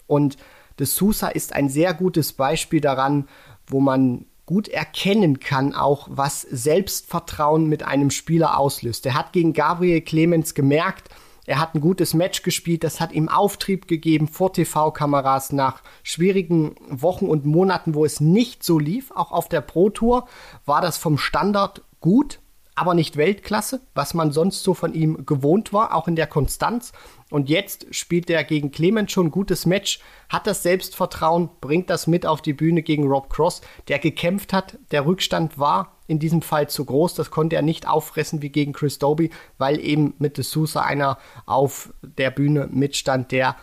und de Sousa ist ein sehr gutes Beispiel daran, wo man gut erkennen kann, auch was Selbstvertrauen mit einem Spieler auslöst. Er hat gegen Gabriel Clemens gemerkt, er hat ein gutes Match gespielt, das hat ihm Auftrieb gegeben vor TV-Kameras nach schwierigen Wochen und Monaten, wo es nicht so lief. Auch auf der Pro Tour war das vom Standard gut aber nicht Weltklasse, was man sonst so von ihm gewohnt war, auch in der Konstanz. Und jetzt spielt er gegen Clement schon ein gutes Match, hat das Selbstvertrauen, bringt das mit auf die Bühne gegen Rob Cross, der gekämpft hat. Der Rückstand war in diesem Fall zu groß, das konnte er nicht auffressen wie gegen Chris Doby, weil eben mit De Sousa einer auf der Bühne mitstand, der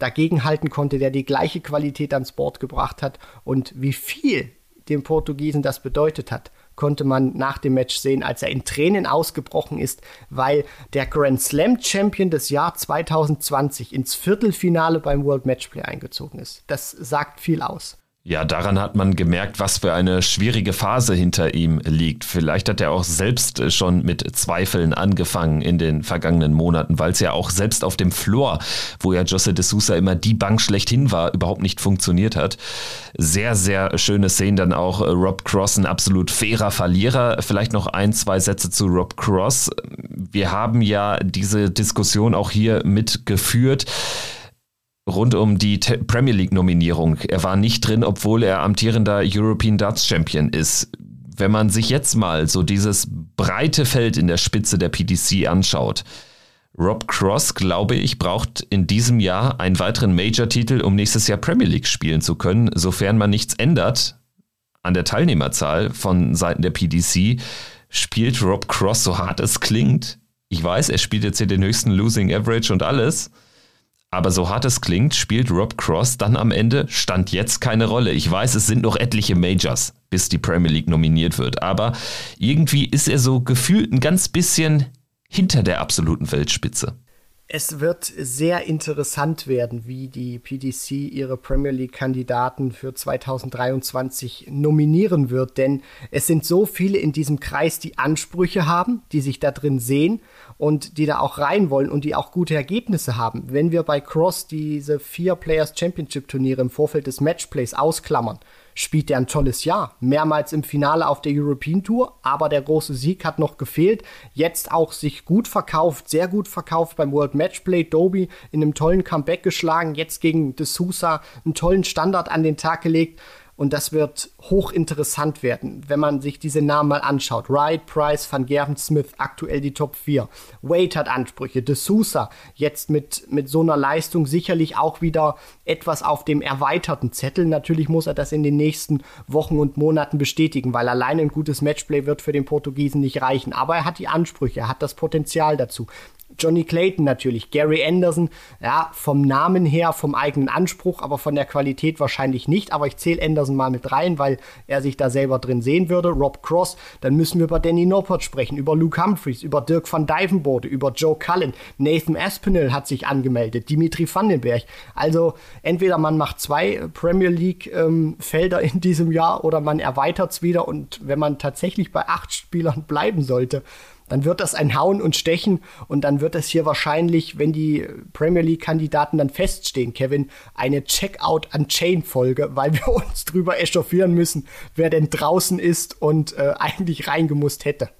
dagegen halten konnte, der die gleiche Qualität ans Board gebracht hat und wie viel dem Portugiesen das bedeutet hat konnte man nach dem Match sehen, als er in Tränen ausgebrochen ist, weil der Grand Slam Champion des Jahr 2020 ins Viertelfinale beim World Matchplay eingezogen ist. Das sagt viel aus. Ja, daran hat man gemerkt, was für eine schwierige Phase hinter ihm liegt. Vielleicht hat er auch selbst schon mit Zweifeln angefangen in den vergangenen Monaten, weil es ja auch selbst auf dem Floor, wo ja Jose de Sousa immer die Bank schlechthin war, überhaupt nicht funktioniert hat. Sehr, sehr schöne Szenen dann auch. Rob Cross, ein absolut fairer Verlierer. Vielleicht noch ein, zwei Sätze zu Rob Cross. Wir haben ja diese Diskussion auch hier mitgeführt rund um die Premier League-Nominierung. Er war nicht drin, obwohl er amtierender European Darts Champion ist. Wenn man sich jetzt mal so dieses breite Feld in der Spitze der PDC anschaut, Rob Cross, glaube ich, braucht in diesem Jahr einen weiteren Major-Titel, um nächstes Jahr Premier League spielen zu können, sofern man nichts ändert an der Teilnehmerzahl von Seiten der PDC. Spielt Rob Cross so hart es klingt? Ich weiß, er spielt jetzt hier den höchsten Losing Average und alles. Aber so hart es klingt, spielt Rob Cross dann am Ende, stand jetzt keine Rolle. Ich weiß, es sind noch etliche Majors, bis die Premier League nominiert wird. Aber irgendwie ist er so gefühlt ein ganz bisschen hinter der absoluten Weltspitze. Es wird sehr interessant werden, wie die PDC ihre Premier League-Kandidaten für 2023 nominieren wird, denn es sind so viele in diesem Kreis, die Ansprüche haben, die sich da drin sehen und die da auch rein wollen und die auch gute Ergebnisse haben. Wenn wir bei Cross diese vier Players Championship Turniere im Vorfeld des Matchplays ausklammern, spielt er ein tolles Jahr. Mehrmals im Finale auf der European Tour, aber der große Sieg hat noch gefehlt. Jetzt auch sich gut verkauft, sehr gut verkauft beim World Matchplay. Doby in einem tollen Comeback geschlagen, jetzt gegen De Sousa einen tollen Standard an den Tag gelegt. Und das wird hochinteressant werden, wenn man sich diese Namen mal anschaut. Wright, Price, Van Gerven, Smith, aktuell die Top 4. Wade hat Ansprüche. De Sousa jetzt mit, mit so einer Leistung sicherlich auch wieder etwas auf dem erweiterten Zettel. Natürlich muss er das in den nächsten Wochen und Monaten bestätigen, weil allein ein gutes Matchplay wird für den Portugiesen nicht reichen. Aber er hat die Ansprüche, er hat das Potenzial dazu. Johnny Clayton natürlich, Gary Anderson, ja, vom Namen her, vom eigenen Anspruch, aber von der Qualität wahrscheinlich nicht. Aber ich zähle Anderson mal mit rein, weil er sich da selber drin sehen würde. Rob Cross, dann müssen wir über Danny Noppert sprechen, über Luke Humphreys, über Dirk van Dijvenbode, über Joe Cullen. Nathan Aspinall hat sich angemeldet, Dimitri Vandenberg. Also entweder man macht zwei Premier League ähm, in diesem Jahr oder man erweitert es wieder und wenn man tatsächlich bei acht Spielern bleiben sollte, dann wird das ein Hauen und Stechen und dann wird das hier wahrscheinlich, wenn die Premier League-Kandidaten dann feststehen, Kevin, eine Checkout-an-Chain-Folge, weil wir uns drüber echauffieren müssen, wer denn draußen ist und äh, eigentlich reingemusst hätte.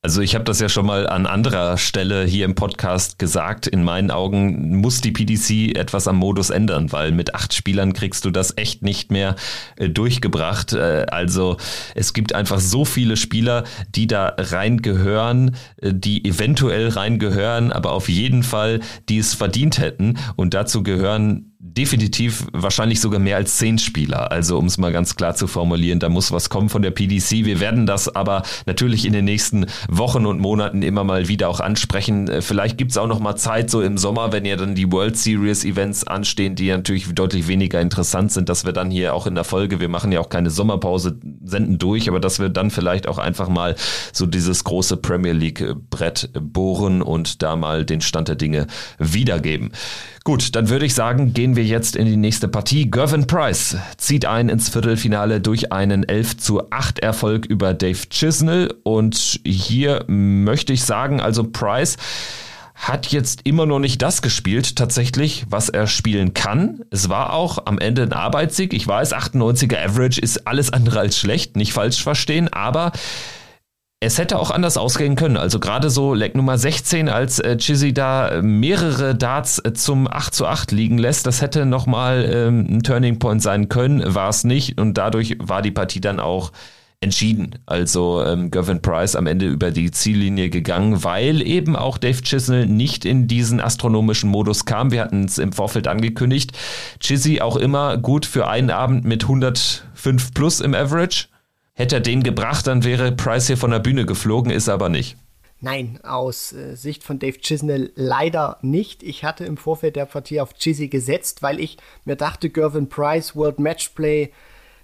Also ich habe das ja schon mal an anderer Stelle hier im Podcast gesagt. In meinen Augen muss die PDC etwas am Modus ändern, weil mit acht Spielern kriegst du das echt nicht mehr äh, durchgebracht. Äh, also es gibt einfach so viele Spieler, die da reingehören, äh, die eventuell reingehören, aber auf jeden Fall, die es verdient hätten. Und dazu gehören definitiv wahrscheinlich sogar mehr als zehn Spieler. Also um es mal ganz klar zu formulieren, da muss was kommen von der PDC. Wir werden das aber natürlich in den nächsten Wochen und Monaten immer mal wieder auch ansprechen. Äh, vielleicht gibt es auch noch mal Zeit so im Sommer, wenn ja dann die World Series Events anstehen, die natürlich deutlich weniger interessant sind, dass wir dann hier auch in der Folge, wir machen ja auch keine Sommerpause, senden durch, aber dass wir dann vielleicht auch einfach mal so dieses große Premier League Brett bohren und da mal den Stand der Dinge wiedergeben. Gut, dann würde ich sagen, gehen wir jetzt in die nächste Partie. Gervin Price zieht ein ins Viertelfinale durch einen 11 zu 8 Erfolg über Dave Chisnell. Und hier möchte ich sagen, also Price hat jetzt immer noch nicht das gespielt, tatsächlich, was er spielen kann. Es war auch am Ende ein Arbeitssieg. Ich weiß, 98er Average ist alles andere als schlecht, nicht falsch verstehen, aber es hätte auch anders ausgehen können. Also gerade so Leck Nummer 16, als äh, Chizzy da mehrere Darts äh, zum 8 zu 8 liegen lässt, das hätte nochmal ähm, ein Turning Point sein können, war es nicht. Und dadurch war die Partie dann auch entschieden. Also ähm, Gavin Price am Ende über die Ziellinie gegangen, weil eben auch Dave Chisnell nicht in diesen astronomischen Modus kam. Wir hatten es im Vorfeld angekündigt. Chizzy auch immer gut für einen Abend mit 105 plus im Average Hätte er den gebracht, dann wäre Price hier von der Bühne geflogen, ist aber nicht. Nein, aus äh, Sicht von Dave Chisnell leider nicht. Ich hatte im Vorfeld der Partie auf Chizzy gesetzt, weil ich mir dachte, Gervin Price, World Matchplay,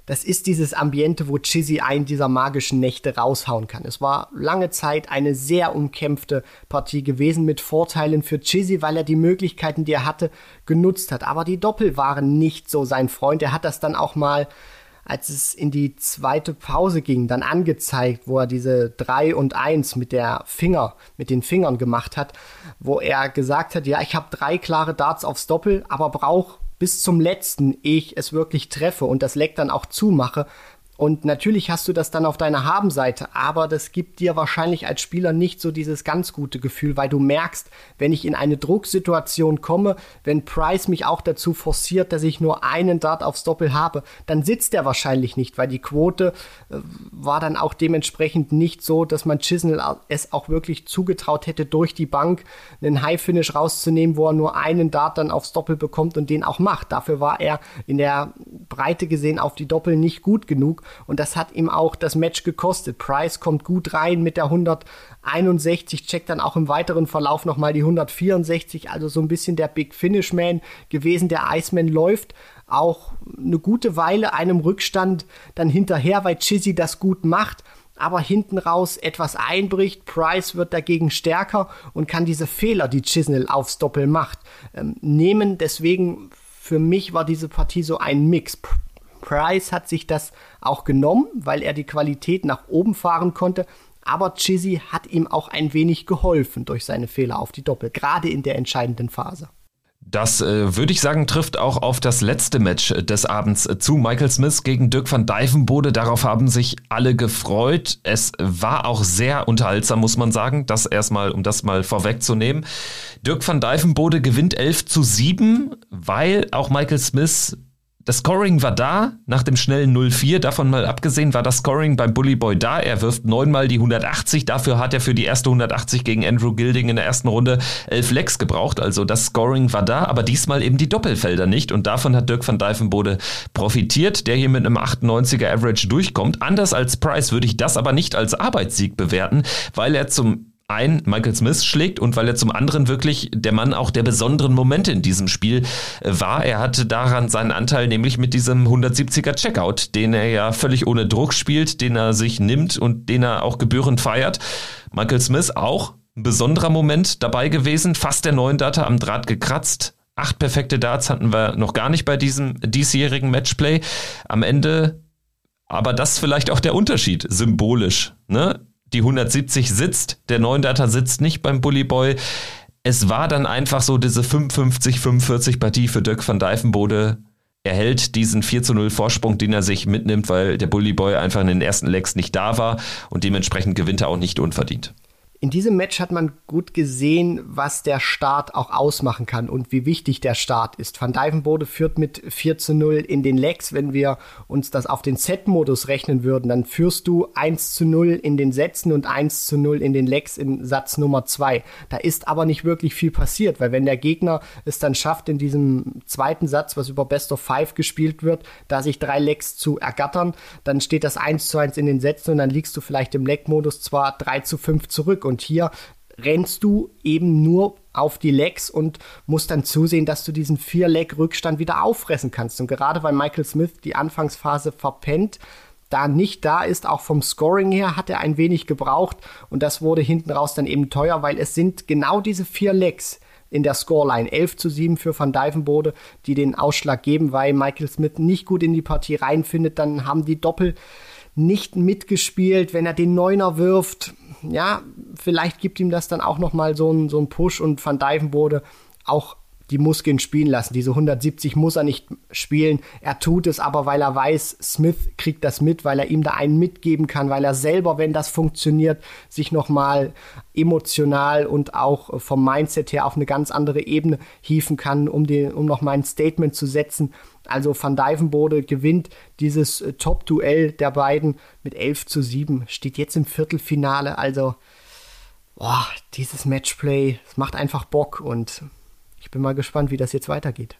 das ist dieses Ambiente, wo Chizzy einen dieser magischen Nächte raushauen kann. Es war lange Zeit eine sehr umkämpfte Partie gewesen mit Vorteilen für Chizzy, weil er die Möglichkeiten, die er hatte, genutzt hat. Aber die Doppel waren nicht so sein Freund. Er hat das dann auch mal als es in die zweite Pause ging, dann angezeigt, wo er diese 3 und 1 mit der Finger, mit den Fingern gemacht hat, wo er gesagt hat, ja, ich habe drei klare Darts aufs Doppel, aber brauche bis zum letzten, ehe ich es wirklich treffe. Und das Leck dann auch zumache, und natürlich hast du das dann auf deiner Habenseite, aber das gibt dir wahrscheinlich als Spieler nicht so dieses ganz gute Gefühl, weil du merkst, wenn ich in eine Drucksituation komme, wenn Price mich auch dazu forciert, dass ich nur einen Dart aufs Doppel habe, dann sitzt er wahrscheinlich nicht, weil die Quote äh, war dann auch dementsprechend nicht so, dass man Chisnell es auch wirklich zugetraut hätte, durch die Bank einen High Finish rauszunehmen, wo er nur einen Dart dann aufs Doppel bekommt und den auch macht. Dafür war er in der Breite gesehen auf die Doppel nicht gut genug und das hat ihm auch das Match gekostet. Price kommt gut rein mit der 161, checkt dann auch im weiteren Verlauf nochmal die 164, also so ein bisschen der Big Finish Man gewesen. Der Iceman läuft auch eine gute Weile einem Rückstand dann hinterher, weil Chizzy das gut macht aber hinten raus etwas einbricht. Price wird dagegen stärker und kann diese Fehler, die Chisnell aufs Doppel macht, ähm, nehmen. Deswegen für mich war diese Partie so ein Mix. Price hat sich das auch genommen, weil er die Qualität nach oben fahren konnte. Aber Chizzy hat ihm auch ein wenig geholfen durch seine Fehler auf die Doppel, gerade in der entscheidenden Phase. Das äh, würde ich sagen, trifft auch auf das letzte Match des Abends zu. Michael Smith gegen Dirk van Dijvenbode. Darauf haben sich alle gefreut. Es war auch sehr unterhaltsam, muss man sagen. Das erstmal, um das mal vorwegzunehmen. Dirk van Dijvenbode gewinnt 11 zu 7, weil auch Michael Smith das Scoring war da, nach dem schnellen 0-4, davon mal abgesehen, war das Scoring beim Bully Boy da. Er wirft neunmal die 180, dafür hat er für die erste 180 gegen Andrew Gilding in der ersten Runde elf Lecks gebraucht. Also das Scoring war da, aber diesmal eben die Doppelfelder nicht und davon hat Dirk van Dijvenbode profitiert, der hier mit einem 98er Average durchkommt. Anders als Price würde ich das aber nicht als Arbeitssieg bewerten, weil er zum ein Michael Smith schlägt und weil er zum anderen wirklich der Mann auch der besonderen Momente in diesem Spiel äh, war. Er hatte daran seinen Anteil, nämlich mit diesem 170er Checkout, den er ja völlig ohne Druck spielt, den er sich nimmt und den er auch gebührend feiert. Michael Smith auch ein besonderer Moment dabei gewesen, fast der neuen Data am Draht gekratzt. Acht perfekte Darts hatten wir noch gar nicht bei diesem diesjährigen Matchplay. Am Ende aber das vielleicht auch der Unterschied, symbolisch. Ne? Die 170 sitzt, der 9 Data sitzt nicht beim Bully Boy. Es war dann einfach so diese 55-45 Partie für Dirk van Dijvenbode. Er hält diesen 4 zu 0 Vorsprung, den er sich mitnimmt, weil der Bully Boy einfach in den ersten Legs nicht da war und dementsprechend gewinnt er auch nicht unverdient. In diesem Match hat man gut gesehen, was der Start auch ausmachen kann und wie wichtig der Start ist. Van Dijvenbode führt mit 4 zu 0 in den Legs. Wenn wir uns das auf den Set-Modus rechnen würden, dann führst du 1 zu 0 in den Sätzen und 1 zu 0 in den Legs im Satz Nummer 2. Da ist aber nicht wirklich viel passiert, weil wenn der Gegner es dann schafft, in diesem zweiten Satz, was über Best of Five gespielt wird, da sich drei Legs zu ergattern, dann steht das 1 zu 1 in den Sätzen und dann liegst du vielleicht im Leg-Modus zwar 3 zu 5 zurück und und hier rennst du eben nur auf die Legs und musst dann zusehen, dass du diesen Vier-Leg-Rückstand wieder auffressen kannst. Und gerade weil Michael Smith die Anfangsphase verpennt, da nicht da ist, auch vom Scoring her, hat er ein wenig gebraucht. Und das wurde hinten raus dann eben teuer, weil es sind genau diese vier Legs in der Scoreline, 11 zu 7 für Van Dijvenbode, die den Ausschlag geben, weil Michael Smith nicht gut in die Partie reinfindet, dann haben die Doppel nicht mitgespielt, wenn er den Neuner wirft, ja, vielleicht gibt ihm das dann auch nochmal so einen so einen Push und Van Dijvenbode auch die Muskeln spielen lassen. Diese 170 muss er nicht spielen. Er tut es aber, weil er weiß, Smith kriegt das mit, weil er ihm da einen mitgeben kann, weil er selber, wenn das funktioniert, sich nochmal emotional und auch vom Mindset her auf eine ganz andere Ebene hieven kann, um, den, um nochmal ein Statement zu setzen. Also Van Dijvenbode gewinnt dieses äh, Top-Duell der beiden mit 11 zu 7, steht jetzt im Viertelfinale. Also, boah, dieses Matchplay, es macht einfach Bock und ich bin mal gespannt, wie das jetzt weitergeht.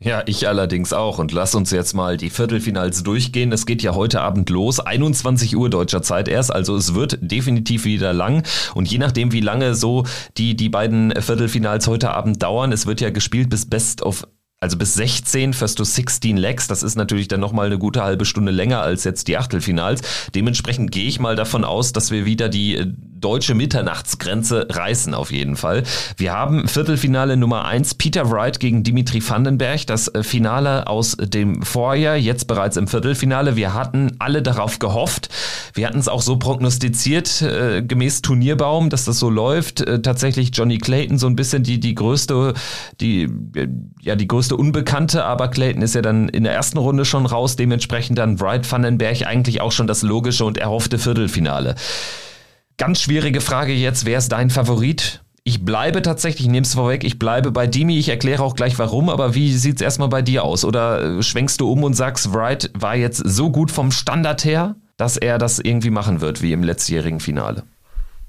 Ja, ich allerdings auch. Und lass uns jetzt mal die Viertelfinals durchgehen. Es geht ja heute Abend los, 21 Uhr deutscher Zeit erst. Also es wird definitiv wieder lang. Und je nachdem, wie lange so die, die beiden Viertelfinals heute Abend dauern, es wird ja gespielt bis Best of also bis 16 First to 16 Legs, das ist natürlich dann nochmal eine gute halbe Stunde länger als jetzt die Achtelfinals. Dementsprechend gehe ich mal davon aus, dass wir wieder die äh, deutsche Mitternachtsgrenze reißen auf jeden Fall. Wir haben Viertelfinale Nummer eins Peter Wright gegen Dimitri Vandenberg, das äh, Finale aus dem Vorjahr, jetzt bereits im Viertelfinale. Wir hatten alle darauf gehofft. Wir hatten es auch so prognostiziert, äh, gemäß Turnierbaum, dass das so läuft. Äh, tatsächlich Johnny Clayton so ein bisschen die, die größte, die, äh, ja, die größte Unbekannte, aber Clayton ist ja dann in der ersten Runde schon raus, dementsprechend dann Wright Vandenberg eigentlich auch schon das logische und erhoffte Viertelfinale. Ganz schwierige Frage jetzt, wer ist dein Favorit? Ich bleibe tatsächlich, ich nehme es vorweg, ich bleibe bei Dimi, ich erkläre auch gleich warum, aber wie sieht es erstmal bei dir aus? Oder äh, schwenkst du um und sagst, Wright war jetzt so gut vom Standard her, dass er das irgendwie machen wird, wie im letztjährigen Finale?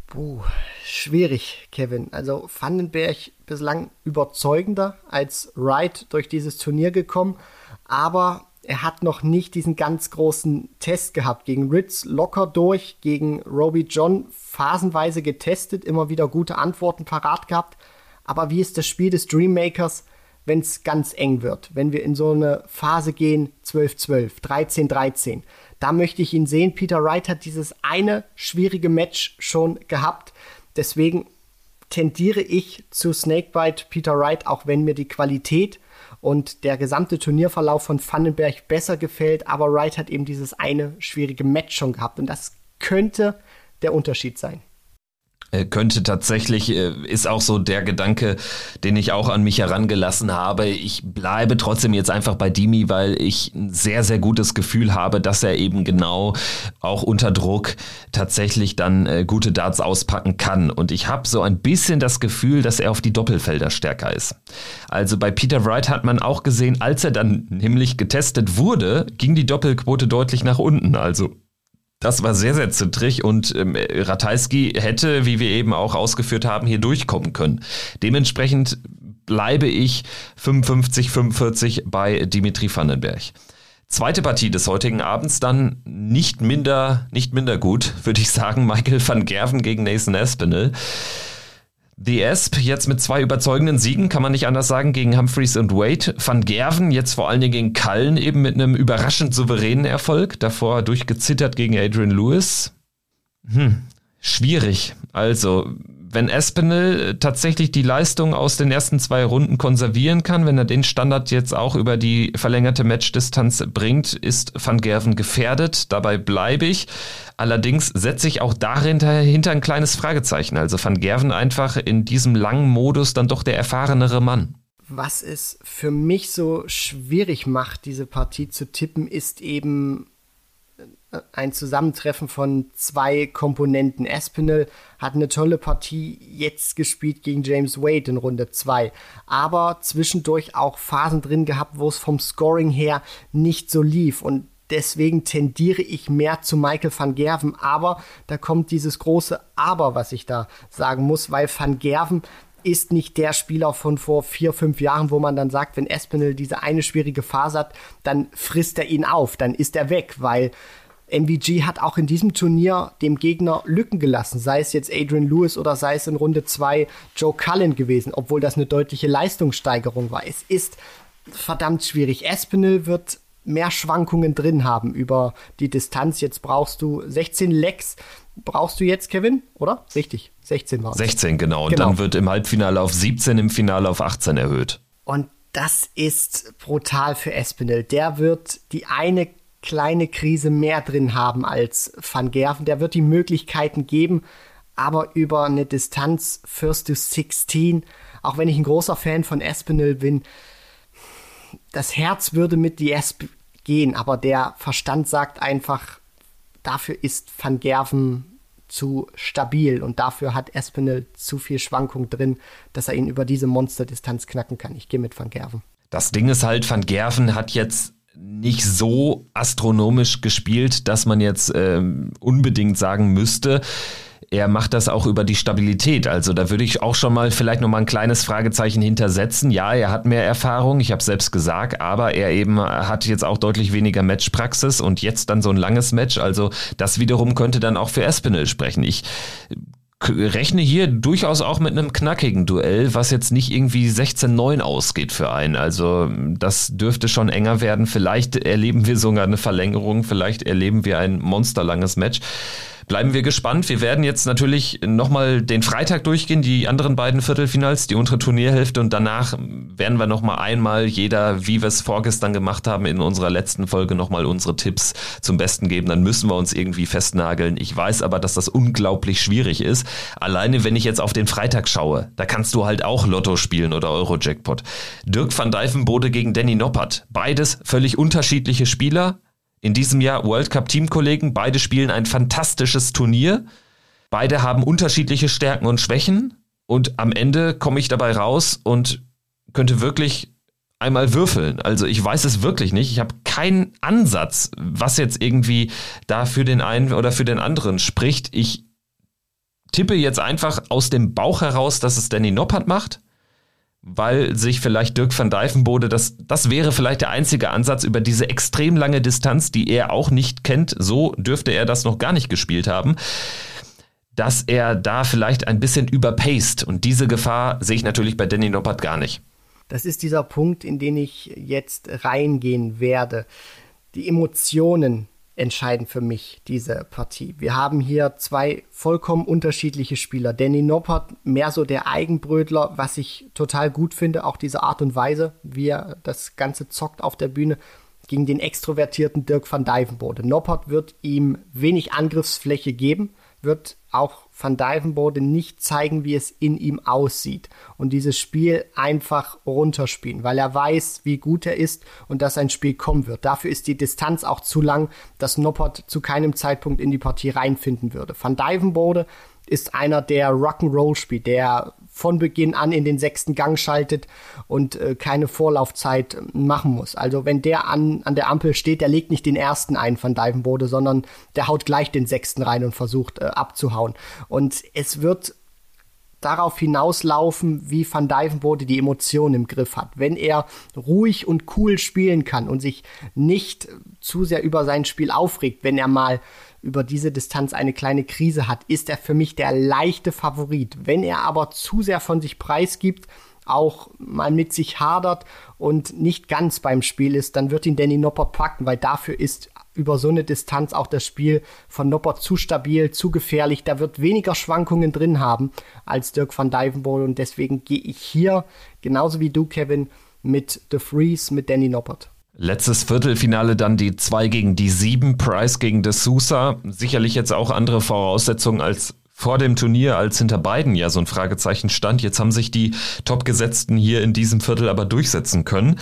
Puh, schwierig, Kevin. Also Vandenberg bislang überzeugender als Wright durch dieses Turnier gekommen, aber er hat noch nicht diesen ganz großen Test gehabt. Gegen Ritz locker durch, gegen Roby John phasenweise getestet, immer wieder gute Antworten parat gehabt. Aber wie ist das Spiel des Dreammakers, wenn es ganz eng wird? Wenn wir in so eine Phase gehen, 12-12, 13-13. Da möchte ich ihn sehen. Peter Wright hat dieses eine schwierige Match schon gehabt. Deswegen tendiere ich zu Snakebite Peter Wright, auch wenn mir die Qualität und der gesamte Turnierverlauf von Vandenberg besser gefällt, aber Wright hat eben dieses eine schwierige Match schon gehabt und das könnte der Unterschied sein. Äh, könnte tatsächlich, äh, ist auch so der Gedanke, den ich auch an mich herangelassen habe. Ich bleibe trotzdem jetzt einfach bei Dimi, weil ich ein sehr, sehr gutes Gefühl habe, dass er eben genau auch unter Druck tatsächlich dann äh, gute Darts auspacken kann. Und ich habe so ein bisschen das Gefühl, dass er auf die Doppelfelder stärker ist. Also bei Peter Wright hat man auch gesehen, als er dann nämlich getestet wurde, ging die Doppelquote deutlich nach unten. Also das war sehr, sehr zittrig und ähm, Ratajski hätte, wie wir eben auch ausgeführt haben, hier durchkommen können. Dementsprechend bleibe ich 55, 45 bei Dimitri Vandenberg. Zweite Partie des heutigen Abends dann nicht minder, nicht minder gut, würde ich sagen. Michael van Gerven gegen Nathan Aspinall. The Esp jetzt mit zwei überzeugenden Siegen, kann man nicht anders sagen, gegen Humphreys und Wade. Van Gerven jetzt vor allen Dingen gegen Cullen eben mit einem überraschend souveränen Erfolg. Davor durchgezittert gegen Adrian Lewis. Hm, schwierig. Also, wenn Espinel tatsächlich die Leistung aus den ersten zwei Runden konservieren kann, wenn er den Standard jetzt auch über die verlängerte Matchdistanz bringt, ist Van Gerven gefährdet. Dabei bleibe ich. Allerdings setze ich auch dahinter hinter ein kleines Fragezeichen. Also Van Gerven einfach in diesem langen Modus dann doch der erfahrenere Mann. Was es für mich so schwierig macht, diese Partie zu tippen, ist eben ein Zusammentreffen von zwei Komponenten. Espinel hat eine tolle Partie jetzt gespielt gegen James Wade in Runde 2, aber zwischendurch auch Phasen drin gehabt, wo es vom Scoring her nicht so lief. Und deswegen tendiere ich mehr zu Michael van Gerven, aber da kommt dieses große Aber, was ich da sagen muss, weil van Gerven ist nicht der Spieler von vor vier, fünf Jahren, wo man dann sagt, wenn Espinel diese eine schwierige Phase hat, dann frisst er ihn auf, dann ist er weg, weil MVG hat auch in diesem Turnier dem Gegner Lücken gelassen, sei es jetzt Adrian Lewis oder sei es in Runde 2 Joe Cullen gewesen, obwohl das eine deutliche Leistungssteigerung war. Es ist verdammt schwierig. Espinel wird mehr Schwankungen drin haben über die Distanz. Jetzt brauchst du 16 Lecks, brauchst du jetzt, Kevin, oder? Richtig, 16 war es. 16, genau. Und genau. dann wird im Halbfinale auf 17, im Finale auf 18 erhöht. Und das ist brutal für Espinel. Der wird die eine kleine Krise mehr drin haben als Van Gerven. Der wird die Möglichkeiten geben, aber über eine Distanz First to 16, auch wenn ich ein großer Fan von Espinel bin, das Herz würde mit die Esp gehen, aber der Verstand sagt einfach, dafür ist Van Gerven zu stabil und dafür hat Espinel zu viel Schwankung drin, dass er ihn über diese Monsterdistanz knacken kann. Ich gehe mit Van Gerven. Das Ding ist halt, Van Gerven hat jetzt nicht so astronomisch gespielt, dass man jetzt ähm, unbedingt sagen müsste, er macht das auch über die Stabilität. Also da würde ich auch schon mal vielleicht noch mal ein kleines Fragezeichen hintersetzen. Ja, er hat mehr Erfahrung, ich habe selbst gesagt, aber er eben hat jetzt auch deutlich weniger Matchpraxis und jetzt dann so ein langes Match. Also das wiederum könnte dann auch für Espinel sprechen. Ich rechne hier durchaus auch mit einem knackigen Duell, was jetzt nicht irgendwie 16-9 ausgeht für einen. Also das dürfte schon enger werden. Vielleicht erleben wir sogar eine Verlängerung, vielleicht erleben wir ein monsterlanges Match. Bleiben wir gespannt. Wir werden jetzt natürlich nochmal den Freitag durchgehen, die anderen beiden Viertelfinals, die untere Turnierhälfte und danach werden wir nochmal einmal jeder, wie wir es vorgestern gemacht haben, in unserer letzten Folge nochmal unsere Tipps zum Besten geben. Dann müssen wir uns irgendwie festnageln. Ich weiß aber, dass das unglaublich schwierig ist. Alleine, wenn ich jetzt auf den Freitag schaue, da kannst du halt auch Lotto spielen oder Euro-Jackpot. Dirk van Dijvenbode gegen Danny Noppert. Beides völlig unterschiedliche Spieler, in diesem Jahr World Cup Teamkollegen. Beide spielen ein fantastisches Turnier. Beide haben unterschiedliche Stärken und Schwächen. Und am Ende komme ich dabei raus und könnte wirklich einmal würfeln. Also ich weiß es wirklich nicht. Ich habe keinen Ansatz, was jetzt irgendwie da für den einen oder für den anderen spricht. Ich tippe jetzt einfach aus dem Bauch heraus, dass es Danny Noppert macht weil sich vielleicht Dirk van Dijvenbode, das, das wäre vielleicht der einzige Ansatz über diese extrem lange Distanz, die er auch nicht kennt, so dürfte er das noch gar nicht gespielt haben, dass er da vielleicht ein bisschen überpaced und diese Gefahr sehe ich natürlich bei Danny Noppert gar nicht. Das ist dieser Punkt, in den ich jetzt reingehen werde. Die Emotionen, entscheidend für mich, diese Partie. Wir haben hier zwei vollkommen unterschiedliche Spieler. Danny Noppert, mehr so der Eigenbrötler, was ich total gut finde, auch diese Art und Weise, wie er das Ganze zockt auf der Bühne, gegen den extrovertierten Dirk van Dijvenbode. Noppert wird ihm wenig Angriffsfläche geben, wird auch Van Dijvenbode nicht zeigen, wie es in ihm aussieht und dieses Spiel einfach runterspielen, weil er weiß, wie gut er ist und dass ein Spiel kommen wird. Dafür ist die Distanz auch zu lang, dass Noppert zu keinem Zeitpunkt in die Partie reinfinden würde. Van Dijvenbode ist einer, der Rock'n'Roll spielt, der von Beginn an in den sechsten Gang schaltet und äh, keine Vorlaufzeit äh, machen muss. Also wenn der an, an der Ampel steht, der legt nicht den ersten ein von Divenbode, sondern der haut gleich den sechsten rein und versucht äh, abzuhauen. Und es wird darauf hinauslaufen, wie Van Dijvenbode die Emotionen im Griff hat. Wenn er ruhig und cool spielen kann und sich nicht zu sehr über sein Spiel aufregt, wenn er mal über diese Distanz eine kleine Krise hat, ist er für mich der leichte Favorit. Wenn er aber zu sehr von sich preisgibt, auch mal mit sich hadert und nicht ganz beim Spiel ist, dann wird ihn Danny Noppert packen, weil dafür ist über so eine Distanz auch das Spiel von Noppert zu stabil, zu gefährlich. Da wird weniger Schwankungen drin haben als Dirk van Dijvenbode und deswegen gehe ich hier, genauso wie du, Kevin, mit The Freeze, mit Danny Noppert. Letztes Viertelfinale dann die 2 gegen die 7, Price gegen De Sousa. Sicherlich jetzt auch andere Voraussetzungen als vor dem Turnier, als hinter beiden ja so ein Fragezeichen stand. Jetzt haben sich die Topgesetzten hier in diesem Viertel aber durchsetzen können.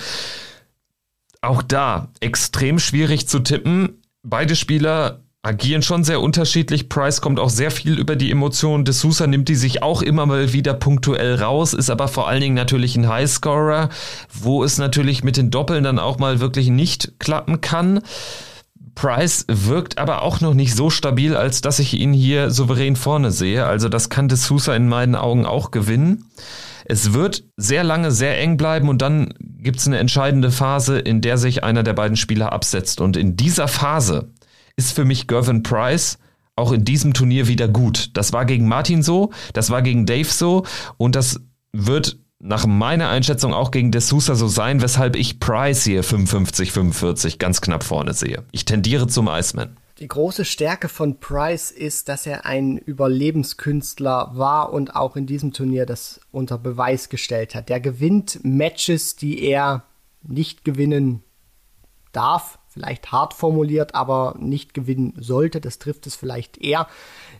Auch da extrem schwierig zu tippen. Beide Spieler agieren schon sehr unterschiedlich. Price kommt auch sehr viel über die Emotionen. De Sousa nimmt die sich auch immer mal wieder punktuell raus, ist aber vor allen Dingen natürlich ein Highscorer, wo es natürlich mit den Doppeln dann auch mal wirklich nicht klappen kann. Price wirkt aber auch noch nicht so stabil, als dass ich ihn hier souverän vorne sehe. Also das kann De Sousa in meinen Augen auch gewinnen. Es wird sehr lange sehr eng bleiben und dann gibt es eine entscheidende Phase, in der sich einer der beiden Spieler absetzt. Und in dieser Phase ist für mich Gervin Price auch in diesem Turnier wieder gut. Das war gegen Martin so, das war gegen Dave so und das wird nach meiner Einschätzung auch gegen De so sein, weshalb ich Price hier 55-45 ganz knapp vorne sehe. Ich tendiere zum Iceman. Die große Stärke von Price ist, dass er ein Überlebenskünstler war und auch in diesem Turnier das unter Beweis gestellt hat. Der gewinnt Matches, die er nicht gewinnen darf, vielleicht hart formuliert, aber nicht gewinnen sollte. Das trifft es vielleicht eher.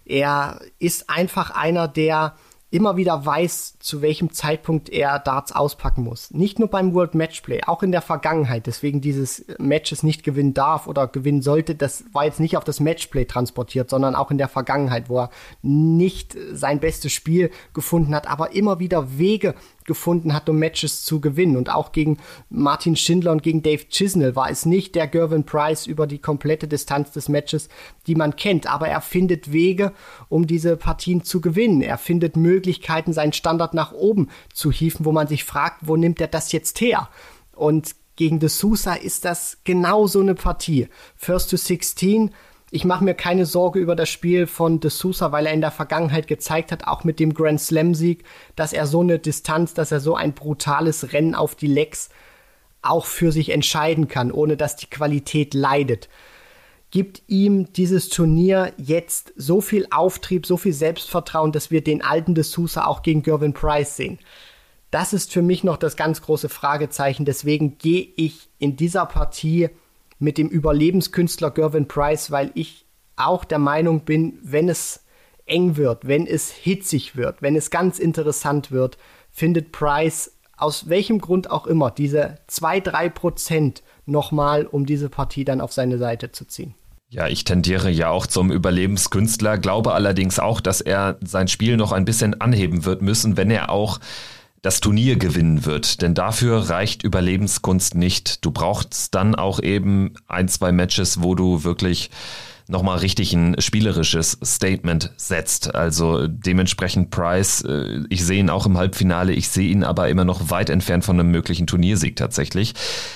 Er ist einfach einer, der immer wieder weiß, zu welchem Zeitpunkt er Darts auspacken muss. Nicht nur beim World Matchplay, auch in der Vergangenheit. Deswegen dieses Matches nicht gewinnen darf oder gewinnen sollte, das war jetzt nicht auf das Matchplay transportiert, sondern auch in der Vergangenheit, wo er nicht sein bestes Spiel gefunden hat, aber immer wieder Wege gefunden hat, um Matches zu gewinnen. Und auch gegen Martin Schindler und gegen Dave Chisnell war es nicht der Gervin Price über die komplette Distanz des Matches, die man kennt. Aber er findet Wege, um diese Partien zu gewinnen. Er findet Möglichkeiten, seinen Standard nach oben zu hieven, wo man sich fragt, wo nimmt er das jetzt her? Und gegen De Sousa ist das genau so eine Partie. First to 16 ich mache mir keine Sorge über das Spiel von De Sousa, weil er in der Vergangenheit gezeigt hat, auch mit dem Grand Slam-Sieg, dass er so eine Distanz, dass er so ein brutales Rennen auf die Lecks auch für sich entscheiden kann, ohne dass die Qualität leidet. Gibt ihm dieses Turnier jetzt so viel Auftrieb, so viel Selbstvertrauen, dass wir den alten De Sousa auch gegen Gervin Price sehen? Das ist für mich noch das ganz große Fragezeichen. Deswegen gehe ich in dieser Partie mit dem Überlebenskünstler Gervin Price, weil ich auch der Meinung bin, wenn es eng wird, wenn es hitzig wird, wenn es ganz interessant wird, findet Price aus welchem Grund auch immer diese 2-3 Prozent nochmal, um diese Partie dann auf seine Seite zu ziehen. Ja, ich tendiere ja auch zum Überlebenskünstler, glaube allerdings auch, dass er sein Spiel noch ein bisschen anheben wird müssen, wenn er auch das Turnier gewinnen wird. Denn dafür reicht Überlebenskunst nicht. Du brauchst dann auch eben ein, zwei Matches, wo du wirklich nochmal richtig ein spielerisches Statement setzt. Also dementsprechend Price, äh, ich sehe ihn auch im Halbfinale, ich sehe ihn aber immer noch weit entfernt von einem möglichen Turniersieg tatsächlich.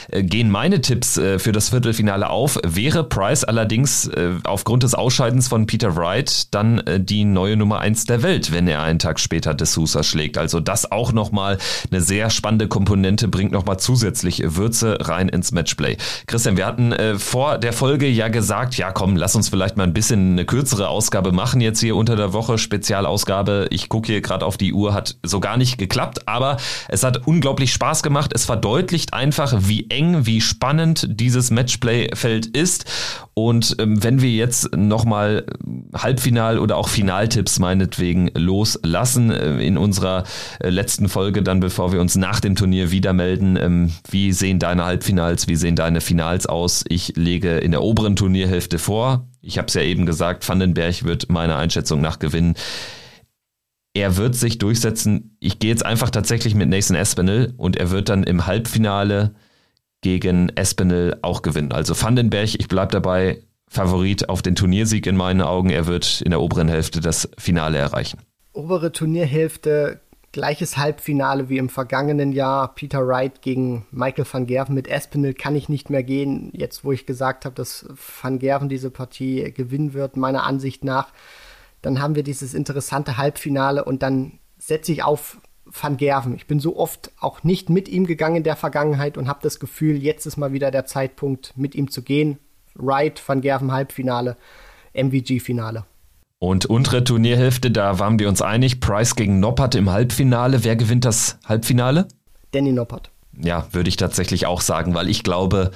Äh, gehen meine Tipps äh, für das Viertelfinale auf, wäre Price allerdings aufgrund des Ausscheidens von Peter Wright dann die neue Nummer eins der Welt, wenn er einen Tag später De Sousa schlägt. Also das auch nochmal eine sehr spannende Komponente, bringt nochmal zusätzlich Würze rein ins Matchplay. Christian, wir hatten vor der Folge ja gesagt, ja komm, lass uns vielleicht mal ein bisschen eine kürzere Ausgabe machen jetzt hier unter der Woche, Spezialausgabe. Ich gucke hier gerade auf die Uhr, hat so gar nicht geklappt, aber es hat unglaublich Spaß gemacht. Es verdeutlicht einfach, wie eng, wie spannend dieses Matchplay-Feld ist. Und ähm, wenn wir jetzt nochmal Halbfinal- oder auch Finaltipps meinetwegen loslassen äh, in unserer äh, letzten Folge, dann bevor wir uns nach dem Turnier wieder melden, ähm, wie sehen deine Halbfinals, wie sehen deine Finals aus? Ich lege in der oberen Turnierhälfte vor. Ich habe es ja eben gesagt, Vandenberg wird meiner Einschätzung nach gewinnen. Er wird sich durchsetzen. Ich gehe jetzt einfach tatsächlich mit Nathan Espinel und er wird dann im Halbfinale gegen Espinel auch gewinnen. Also Vandenberg, ich bleibe dabei, Favorit auf den Turniersieg in meinen Augen. Er wird in der oberen Hälfte das Finale erreichen. Obere Turnierhälfte, gleiches Halbfinale wie im vergangenen Jahr. Peter Wright gegen Michael van Gerven. Mit Espinel kann ich nicht mehr gehen. Jetzt, wo ich gesagt habe, dass van Gerven diese Partie gewinnen wird, meiner Ansicht nach, dann haben wir dieses interessante Halbfinale und dann setze ich auf Van Gerven. Ich bin so oft auch nicht mit ihm gegangen in der Vergangenheit und habe das Gefühl, jetzt ist mal wieder der Zeitpunkt, mit ihm zu gehen. Wright, Van Gerven Halbfinale, MVG-Finale. Und untere Turnierhälfte, da waren wir uns einig, Price gegen Noppert im Halbfinale. Wer gewinnt das Halbfinale? Danny Noppert. Ja, würde ich tatsächlich auch sagen, weil ich glaube,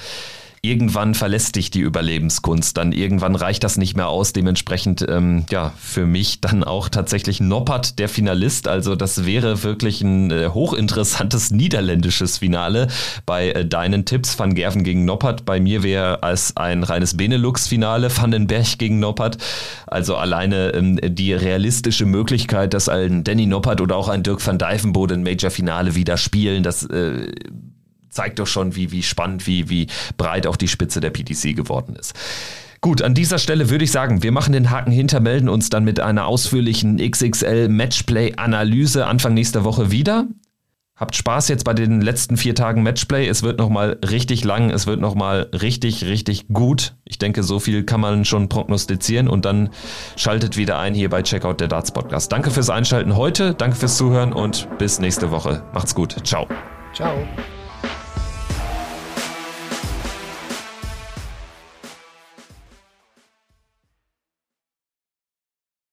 irgendwann verlässt dich die Überlebenskunst. Dann irgendwann reicht das nicht mehr aus. Dementsprechend, ähm, ja, für mich dann auch tatsächlich Noppert der Finalist. Also das wäre wirklich ein äh, hochinteressantes <laughs> niederländisches Finale bei äh, deinen Tipps. Van Gerven gegen Noppert. Bei mir wäre es ein reines Benelux-Finale. Van den Berg gegen Noppert. Also alleine ähm, die realistische Möglichkeit, dass ein Danny Noppert oder auch ein Dirk van Dijvenbode ein Major-Finale wieder spielen, das äh, zeigt doch schon, wie, wie spannend, wie, wie breit auch die Spitze der PTC geworden ist. Gut, an dieser Stelle würde ich sagen, wir machen den Haken hinter, melden uns dann mit einer ausführlichen XXL Matchplay Analyse Anfang nächster Woche wieder. Habt Spaß jetzt bei den letzten vier Tagen Matchplay. Es wird nochmal richtig lang, es wird nochmal richtig, richtig gut. Ich denke, so viel kann man schon prognostizieren und dann schaltet wieder ein hier bei Checkout der Darts Podcast. Danke fürs Einschalten heute, danke fürs Zuhören und bis nächste Woche. Macht's gut. Ciao. Ciao.